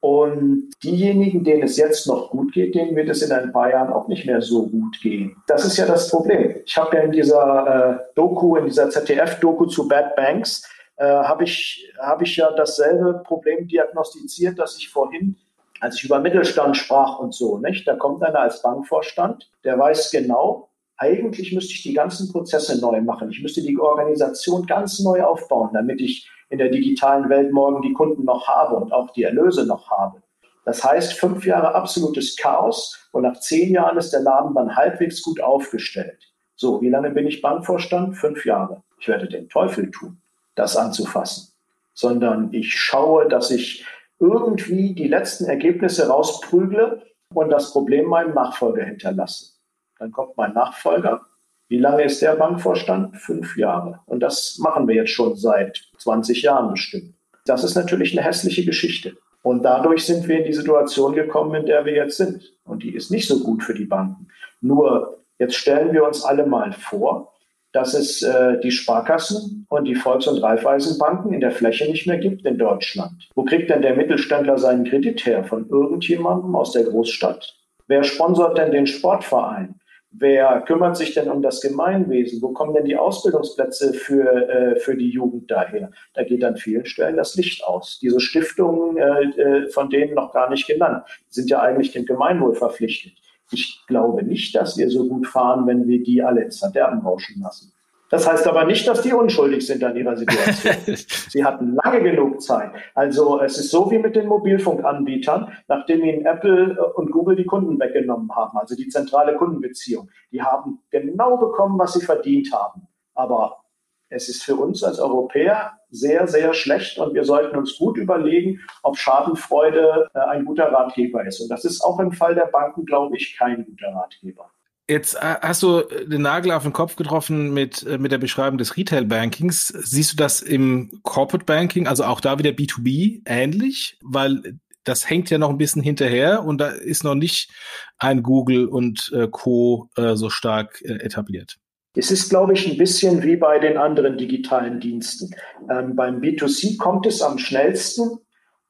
Und diejenigen, denen es jetzt noch gut geht, denen wird es in ein paar Jahren auch nicht mehr so gut gehen. Das ist ja das Problem. Ich habe ja in dieser äh, Doku, in dieser ZDF-Doku zu Bad Banks, äh, habe ich, hab ich ja dasselbe Problem diagnostiziert, das ich vorhin, als ich über Mittelstand sprach und so, nicht? Da kommt einer als Bankvorstand, der weiß genau, eigentlich müsste ich die ganzen Prozesse neu machen. Ich müsste die Organisation ganz neu aufbauen, damit ich in der digitalen Welt morgen die Kunden noch habe und auch die Erlöse noch habe. Das heißt, fünf Jahre absolutes Chaos und nach zehn Jahren ist der Laden dann halbwegs gut aufgestellt. So, wie lange bin ich Bankvorstand? Fünf Jahre. Ich werde den Teufel tun, das anzufassen. Sondern ich schaue, dass ich irgendwie die letzten Ergebnisse rausprügle und das Problem meinem Nachfolger hinterlasse. Dann kommt mein Nachfolger wie lange ist der Bankvorstand? Fünf Jahre. Und das machen wir jetzt schon seit 20 Jahren bestimmt. Das ist natürlich eine hässliche Geschichte. Und dadurch sind wir in die Situation gekommen, in der wir jetzt sind. Und die ist nicht so gut für die Banken. Nur jetzt stellen wir uns alle mal vor, dass es äh, die Sparkassen und die Volks- und Raiffeisenbanken in der Fläche nicht mehr gibt in Deutschland. Wo kriegt denn der Mittelständler seinen Kredit her? Von irgendjemandem aus der Großstadt? Wer sponsert denn den Sportverein? Wer kümmert sich denn um das Gemeinwesen? Wo kommen denn die Ausbildungsplätze für, äh, für die Jugend daher? Da geht an vielen Stellen das Licht aus. Diese Stiftungen, äh, äh von denen noch gar nicht genannt, sind ja eigentlich dem Gemeinwohl verpflichtet. Ich glaube nicht, dass wir so gut fahren, wenn wir die alle ins Verderben rauschen lassen. Das heißt aber nicht, dass die unschuldig sind an ihrer Situation. *laughs* Sie hatten lange genug Zeit. Also es ist so wie mit den Mobilfunkanbietern, nachdem ihnen Apple und Google die Kunden weggenommen haben, also die zentrale Kundenbeziehung. Die haben genau bekommen, was sie verdient haben. Aber es ist für uns als Europäer sehr, sehr schlecht und wir sollten uns gut überlegen, ob Schadenfreude äh, ein guter Ratgeber ist. Und das ist auch im Fall der Banken, glaube ich, kein guter Ratgeber. Jetzt äh, hast du den Nagel auf den Kopf getroffen mit, äh, mit der Beschreibung des Retail Bankings. Siehst du das im Corporate Banking, also auch da wieder B2B ähnlich? Weil das hängt ja noch ein bisschen hinterher und da ist noch nicht ein Google und äh, Co. Äh, so stark äh, etabliert. Es ist, glaube ich, ein bisschen wie bei den anderen digitalen Diensten. Ähm, beim B2C kommt es am schnellsten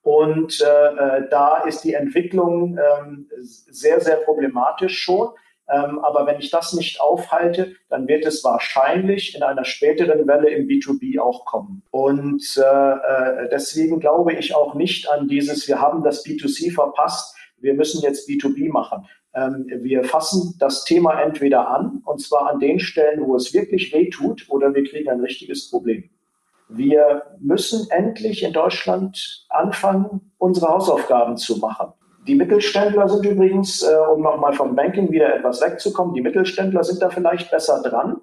und äh, äh, da ist die Entwicklung ähm, sehr, sehr problematisch schon. Ähm, aber wenn ich das nicht aufhalte, dann wird es wahrscheinlich in einer späteren Welle im B2B auch kommen. Und äh, äh, deswegen glaube ich auch nicht an dieses, wir haben das B2C verpasst, wir müssen jetzt B2B machen. Ähm, wir fassen das Thema entweder an, und zwar an den Stellen, wo es wirklich weh tut, oder wir kriegen ein richtiges Problem. Wir müssen endlich in Deutschland anfangen, unsere Hausaufgaben zu machen. Die Mittelständler sind übrigens, äh, um nochmal vom Banking wieder etwas wegzukommen, die Mittelständler sind da vielleicht besser dran,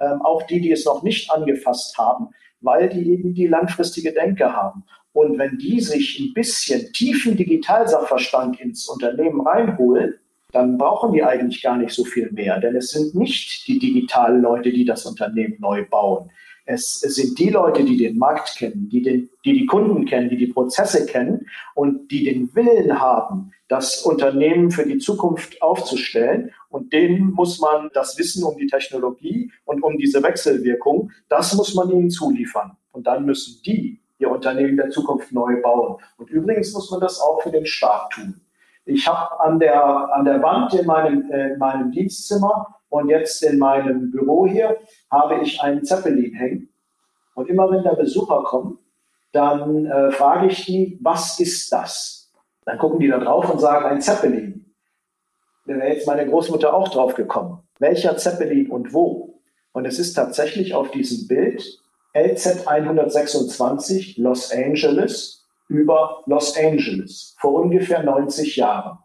ähm, auch die, die es noch nicht angefasst haben, weil die eben die langfristige Denke haben. Und wenn die sich ein bisschen tiefen Digitalsachverstand ins Unternehmen reinholen, dann brauchen die eigentlich gar nicht so viel mehr, denn es sind nicht die digitalen Leute, die das Unternehmen neu bauen. Es, sind die Leute, die den Markt kennen, die, den, die die Kunden kennen, die die Prozesse kennen und die den Willen haben, das Unternehmen für die Zukunft aufzustellen. Und denen muss man das Wissen um die Technologie und um diese Wechselwirkung, das muss man ihnen zuliefern. Und dann müssen die ihr Unternehmen der Zukunft neu bauen. Und übrigens muss man das auch für den Staat tun. Ich habe an der, an der Wand in meinem, äh, in meinem Dienstzimmer und jetzt in meinem Büro hier habe ich einen Zeppelin hängen. Und immer wenn da Besucher kommen, dann äh, frage ich die, was ist das? Dann gucken die da drauf und sagen, ein Zeppelin. Da wäre jetzt meine Großmutter auch drauf gekommen. Welcher Zeppelin und wo? Und es ist tatsächlich auf diesem Bild LZ 126 Los Angeles über Los Angeles vor ungefähr 90 Jahren.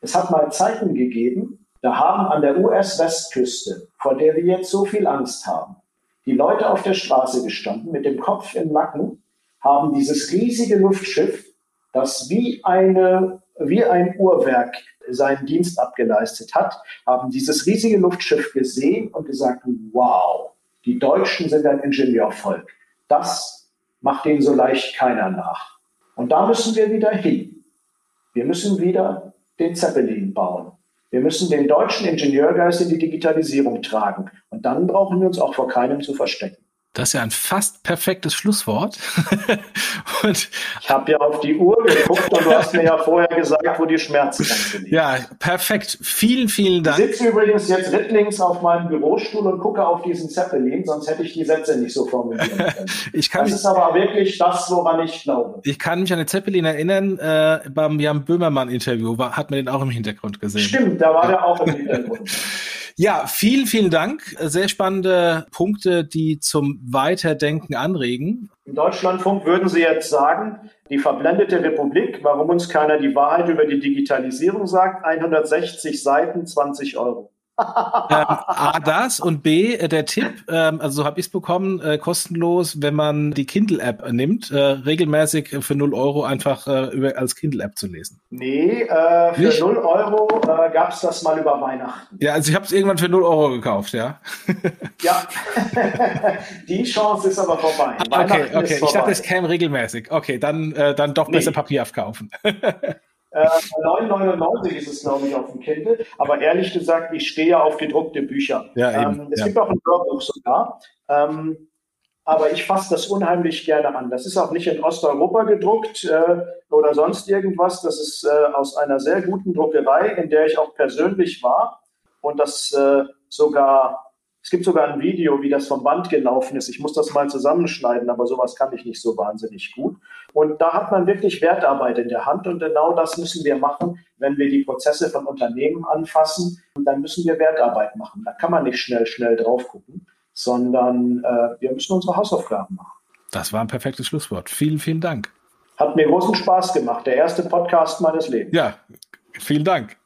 Es hat mal Zeiten gegeben, da haben an der US-Westküste, vor der wir jetzt so viel Angst haben, die Leute auf der Straße gestanden mit dem Kopf im Nacken, haben dieses riesige Luftschiff, das wie eine, wie ein Uhrwerk seinen Dienst abgeleistet hat, haben dieses riesige Luftschiff gesehen und gesagt, wow, die Deutschen sind ein Ingenieurvolk. Das macht denen so leicht keiner nach. Und da müssen wir wieder hin. Wir müssen wieder den Zeppelin bauen. Wir müssen den deutschen Ingenieurgeist in die Digitalisierung tragen. Und dann brauchen wir uns auch vor keinem zu verstecken. Das ist ja ein fast perfektes Schlusswort. *laughs* und ich habe ja auf die Uhr geguckt und du hast mir ja vorher gesagt, wo die Schmerzgrenze liegt. Ja, perfekt. Vielen, vielen Dank. Ich sitze übrigens jetzt rittlings auf meinem Bürostuhl und gucke auf diesen Zeppelin, sonst hätte ich die Sätze nicht so formulieren *laughs* können. ich kann das ist aber wirklich das, woran ich glaube. Ich kann mich an den Zeppelin erinnern, äh, beim Jan Böhmermann-Interview hat man den auch im Hintergrund gesehen. Stimmt, da war der auch im Hintergrund. *laughs* Ja, vielen, vielen Dank. Sehr spannende Punkte, die zum Weiterdenken anregen. Im Deutschlandfunk würden Sie jetzt sagen, die verblendete Republik, warum uns keiner die Wahrheit über die Digitalisierung sagt, 160 Seiten, 20 Euro. Ähm, A, das und B, äh, der Tipp, ähm, also so habe ich es bekommen, äh, kostenlos, wenn man die Kindle-App nimmt, äh, regelmäßig für 0 Euro einfach äh, über, als Kindle-App zu lesen. Nee, äh, für Nicht? 0 Euro äh, gab es das mal über Weihnachten. Ja, also ich habe es irgendwann für 0 Euro gekauft, ja. *laughs* ja, *laughs* die Chance ist aber vorbei. Ah, okay, okay. Ich dachte, es käme regelmäßig. Okay, dann, äh, dann doch besser nee. Papier aufkaufen. *laughs* 9,99 äh, ist es, glaube ich, auf dem Kindle. Aber ehrlich gesagt, ich stehe ja auf gedruckte Bücher. Ja, ähm, es ja. gibt auch ein Hörbuch sogar. Ähm, aber ich fasse das unheimlich gerne an. Das ist auch nicht in Osteuropa gedruckt äh, oder sonst irgendwas. Das ist äh, aus einer sehr guten Druckerei, in der ich auch persönlich war und das äh, sogar es gibt sogar ein Video, wie das vom Band gelaufen ist. Ich muss das mal zusammenschneiden, aber sowas kann ich nicht so wahnsinnig gut. Und da hat man wirklich Wertarbeit in der Hand und genau das müssen wir machen, wenn wir die Prozesse von Unternehmen anfassen. Und dann müssen wir Wertarbeit machen. Da kann man nicht schnell, schnell drauf gucken, sondern äh, wir müssen unsere Hausaufgaben machen. Das war ein perfektes Schlusswort. Vielen, vielen Dank. Hat mir großen Spaß gemacht. Der erste Podcast meines Lebens. Ja, vielen Dank.